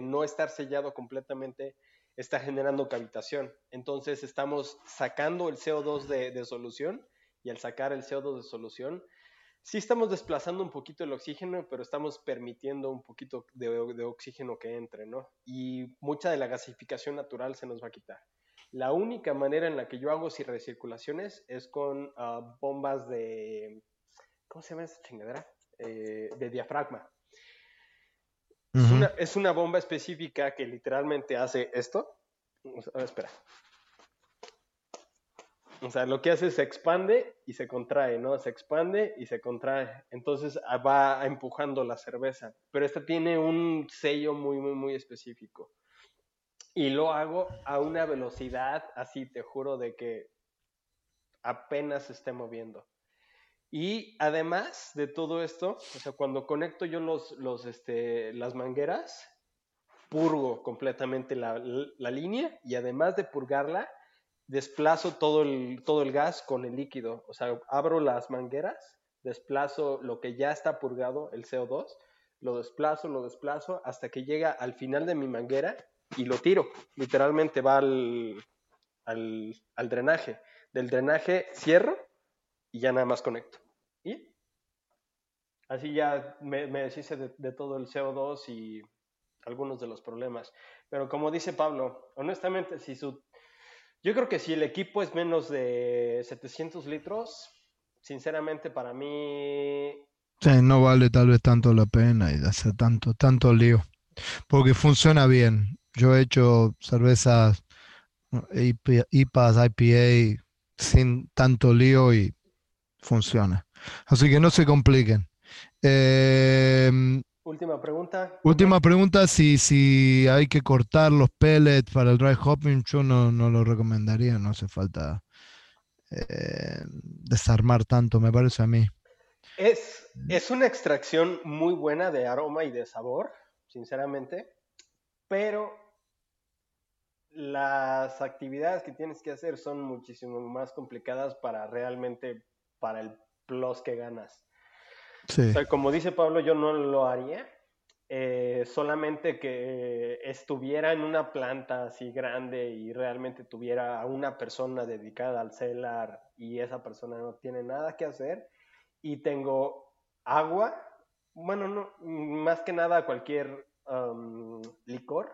no estar sellado completamente, está generando cavitación. Entonces estamos sacando el CO2 de, solución y al sacar el CO2 de solución sí estamos desplazando un poquito el oxígeno, pero estamos permitiendo un poquito de, oxígeno que entre, ¿no? Y mucha de la gasificación natural se nos va a quitar. La única manera en la que yo hago recirculaciones es con ah, bombas de... ¿Cómo se llama esa chingadera? Eh, de diafragma. es, una, bomba específica que literalmente hace esto. espera. O sea, lo que hace es se expande y se contrae, ¿no? Se expande y se contrae. Entonces ah, va empujando la cerveza. Pero esta tiene un sello muy, muy, muy específico. Y lo hago a una velocidad así, te juro, de que apenas se esté moviendo. Y además de todo esto, o sea, cuando conecto yo los, los, este, las mangueras, purgo completamente la, la línea y además de purgarla, desplazo todo el, todo el gas con el líquido. O sea, abro las mangueras, desplazo lo que ya está purgado, el CO2, lo desplazo, lo desplazo hasta que llega al final de mi manguera y lo tiro. Literalmente va al, al, drenaje. Del drenaje cierro y ya nada más conecto. Y así ya me, deshice de, de todo el CO2 y algunos de los problemas. Pero como dice Pablo, honestamente, si su Yo creo que si el equipo es menos de 700 litros, sinceramente para mí... No vale tal vez tanto la pena y hacer tanto, tanto lío. Porque funciona bien. Yo he hecho cervezas IPAs, IPA sin tanto lío y funciona. Así que no se compliquen. Em, última pregunta. Última pregunta, si, si hay que cortar los pellets para el dry hopping, yo no, lo recomendaría, no hace falta eh, desarmar tanto, me parece a mí. Es, es una extracción muy buena de aroma y de sabor, sinceramente, pero las actividades que tienes que hacer son muchísimo más complicadas para realmente, para el plus que ganas. Sí. como dice Pablo, yo no lo haría, eh, solamente que estuviera en una planta así grande y realmente tuviera a una persona dedicada al celar y esa persona no tiene nada que hacer y tengo agua, bueno, no, más que nada cualquier licor,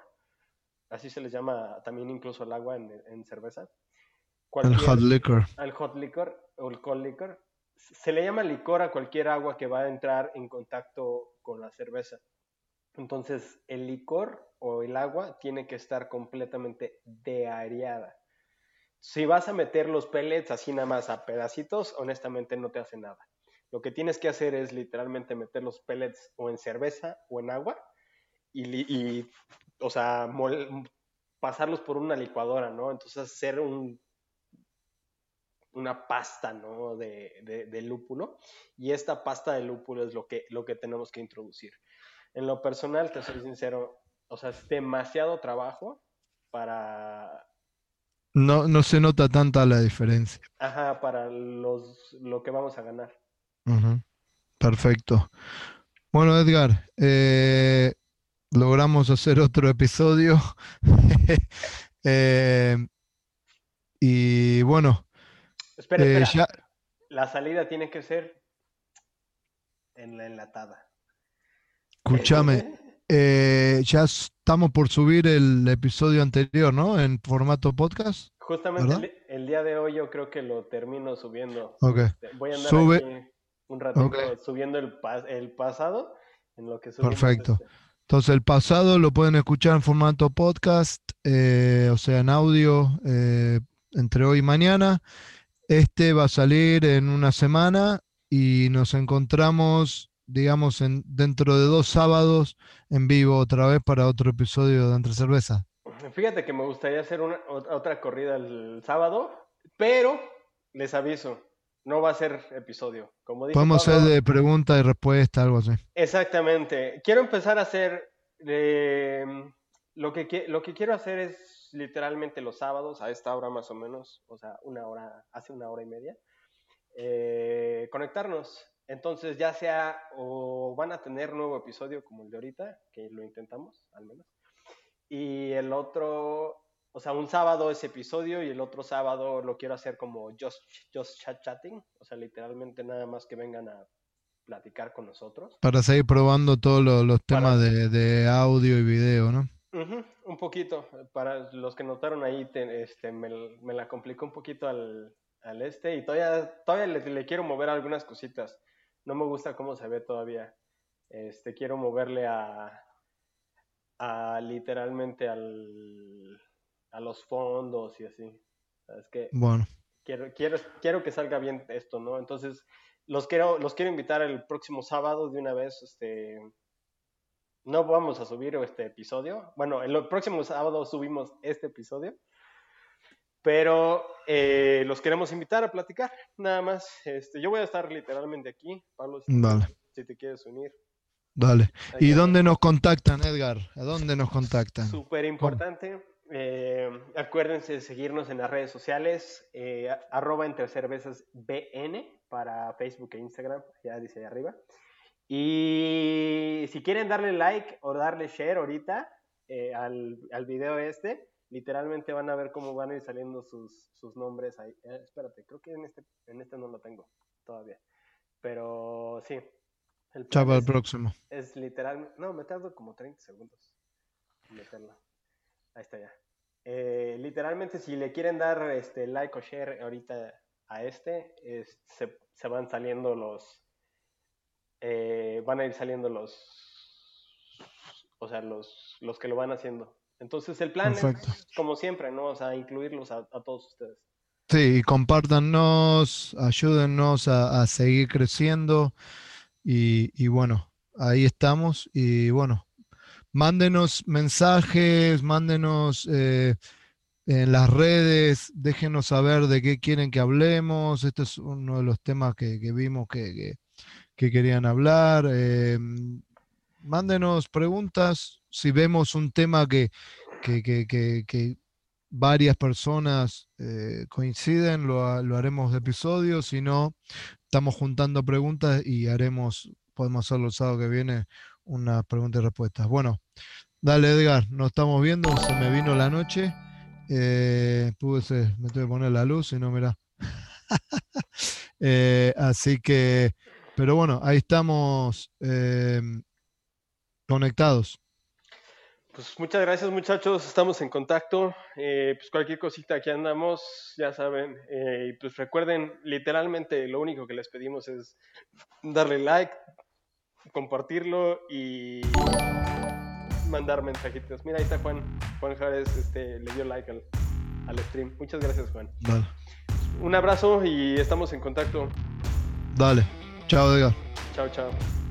así se les llama también incluso el agua en, cerveza. el hot liquor. El hot liquor o el cold liquor. Se le llama licor a cualquier agua que va a entrar en contacto con la cerveza. Entonces, el licor o el agua tiene que estar completamente deareada. Si vas a meter los pellets así nada más a pedacitos, honestamente no te hace nada. Lo que tienes que hacer es literalmente meter los pellets o en cerveza o en agua y, o sea, pasarlos por una licuadora, ¿no? Entonces hacer un, una pasta, ¿no? De, de, lúpulo. Y esta pasta de lúpulo es lo que, lo que tenemos que introducir. En lo personal, te soy sincero, o sea, es demasiado trabajo para... No, no se nota tanta la diferencia. Ajá, para los, lo que vamos a ganar. Perfecto. Bueno, Edgar, eh, logramos hacer otro episodio. Eh, y bueno. Espera, eh. La salida tiene que ser en la enlatada. Escúchame, eh, ya estamos por subir el episodio anterior, ¿no? En formato podcast. Justamente el, día de hoy yo creo que lo termino subiendo. Este, voy a andar Sube. un ratito subiendo el, el pasado en lo que Perfecto. Este. Entonces el pasado lo pueden escuchar en formato podcast, eh, o sea, en audio, eh, entre hoy y mañana. Este va a salir en una semana y nos encontramos, digamos, en, dentro de dos sábados en vivo otra vez para otro episodio de Entre Cerveza. Fíjate que me gustaría hacer una, otra corrida el sábado, pero les aviso, no va a ser episodio. Como Podemos hacer de pregunta y respuesta, algo así. Exactamente. Quiero empezar a hacer. Em, lo, que, lo que quiero hacer es literalmente los sábados, a esta hora más o menos, o sea, una hora, hace una hora y media, eh, conectarnos. Entonces, ya sea o van a tener nuevo episodio como el de ahorita, que lo intentamos al menos, y el otro o sea, un sábado ese episodio y el otro sábado lo quiero hacer como just, just chat chatting, o sea, literalmente nada más que vengan a platicar con nosotros. Para seguir probando todos los, temas de, audio y video, ¿no? Un poquito, para los que notaron ahí, este, me, la complicó un poquito al, este y todavía, todavía le, le, quiero mover algunas cositas. No me gusta cómo se ve todavía. Este, quiero moverle a, a literalmente al a los fondos y así. Es que bueno. quiero, quiero, quiero que salga bien esto, ¿no? Entonces, los quiero, los quiero invitar el próximo sábado de una vez, este, no vamos a subir este episodio. Bueno, el próximo sábado subimos este episodio. Pero eh, los queremos invitar a platicar, nada más. Este, yo voy a estar literalmente aquí, Pablo, si, si te quieres unir. Dale. ¿Y dónde nos contactan, Edgar? ¿A dónde nos contactan? Súper importante. Eh, acuérdense de seguirnos en las redes sociales, eh, arroba entre cervezas BN para Facebook e Instagram, ya dice ahí arriba. Y si quieren darle like o darle share ahorita eh, al, al, video este, literalmente van a ver cómo van a ir saliendo sus, sus nombres ahí. espérate, creo que en este, en este no lo tengo todavía. Pero sí. El Chava, el próximo. Es literal, no, me tardo como 30 segundos en meterlo. Ahí está ya. Eh, literalmente, si le quieren dar este like o share ahorita a este, se, van saliendo los. Eh, van a ir saliendo los. O sea, los, los que lo van haciendo. Entonces, el plan es, como siempre, ¿no? O sea, incluirlos a, todos ustedes. Sí, compártanos, ayúdennos a, seguir creciendo. Y, y bueno, ahí estamos. Y bueno, Mándenos mensajes, mándenos eh, en las redes, déjenos saber de qué quieren que hablemos. Este es uno de los temas que, vimos que, querían hablar. Eh, mándenos preguntas. Si vemos un tema que, que varias personas eh, coinciden, lo, lo, haremos de episodio. Si no, estamos juntando preguntas y haremos, podemos hacerlo el sábado que viene, una pregunta y respuestas. Bueno, dale Edgar, nos estamos viendo, se me vino la noche. Eh, pude, me tuve que poner la luz y no, mira. Eh, así que, pero bueno, ahí estamos eh, conectados. Pues muchas gracias muchachos, estamos en contacto. pues cualquier cosita aquí andamos, ya saben. y pues recuerden, literalmente lo único que les pedimos es darle like, compartirlo y mandar mensajitos. Mira, ahí está Juan. Juan Jares este, le dio like al, stream. Muchas gracias, Juan. Un abrazo y estamos en contacto. Dale. Chao, Edgar. Chao, chao.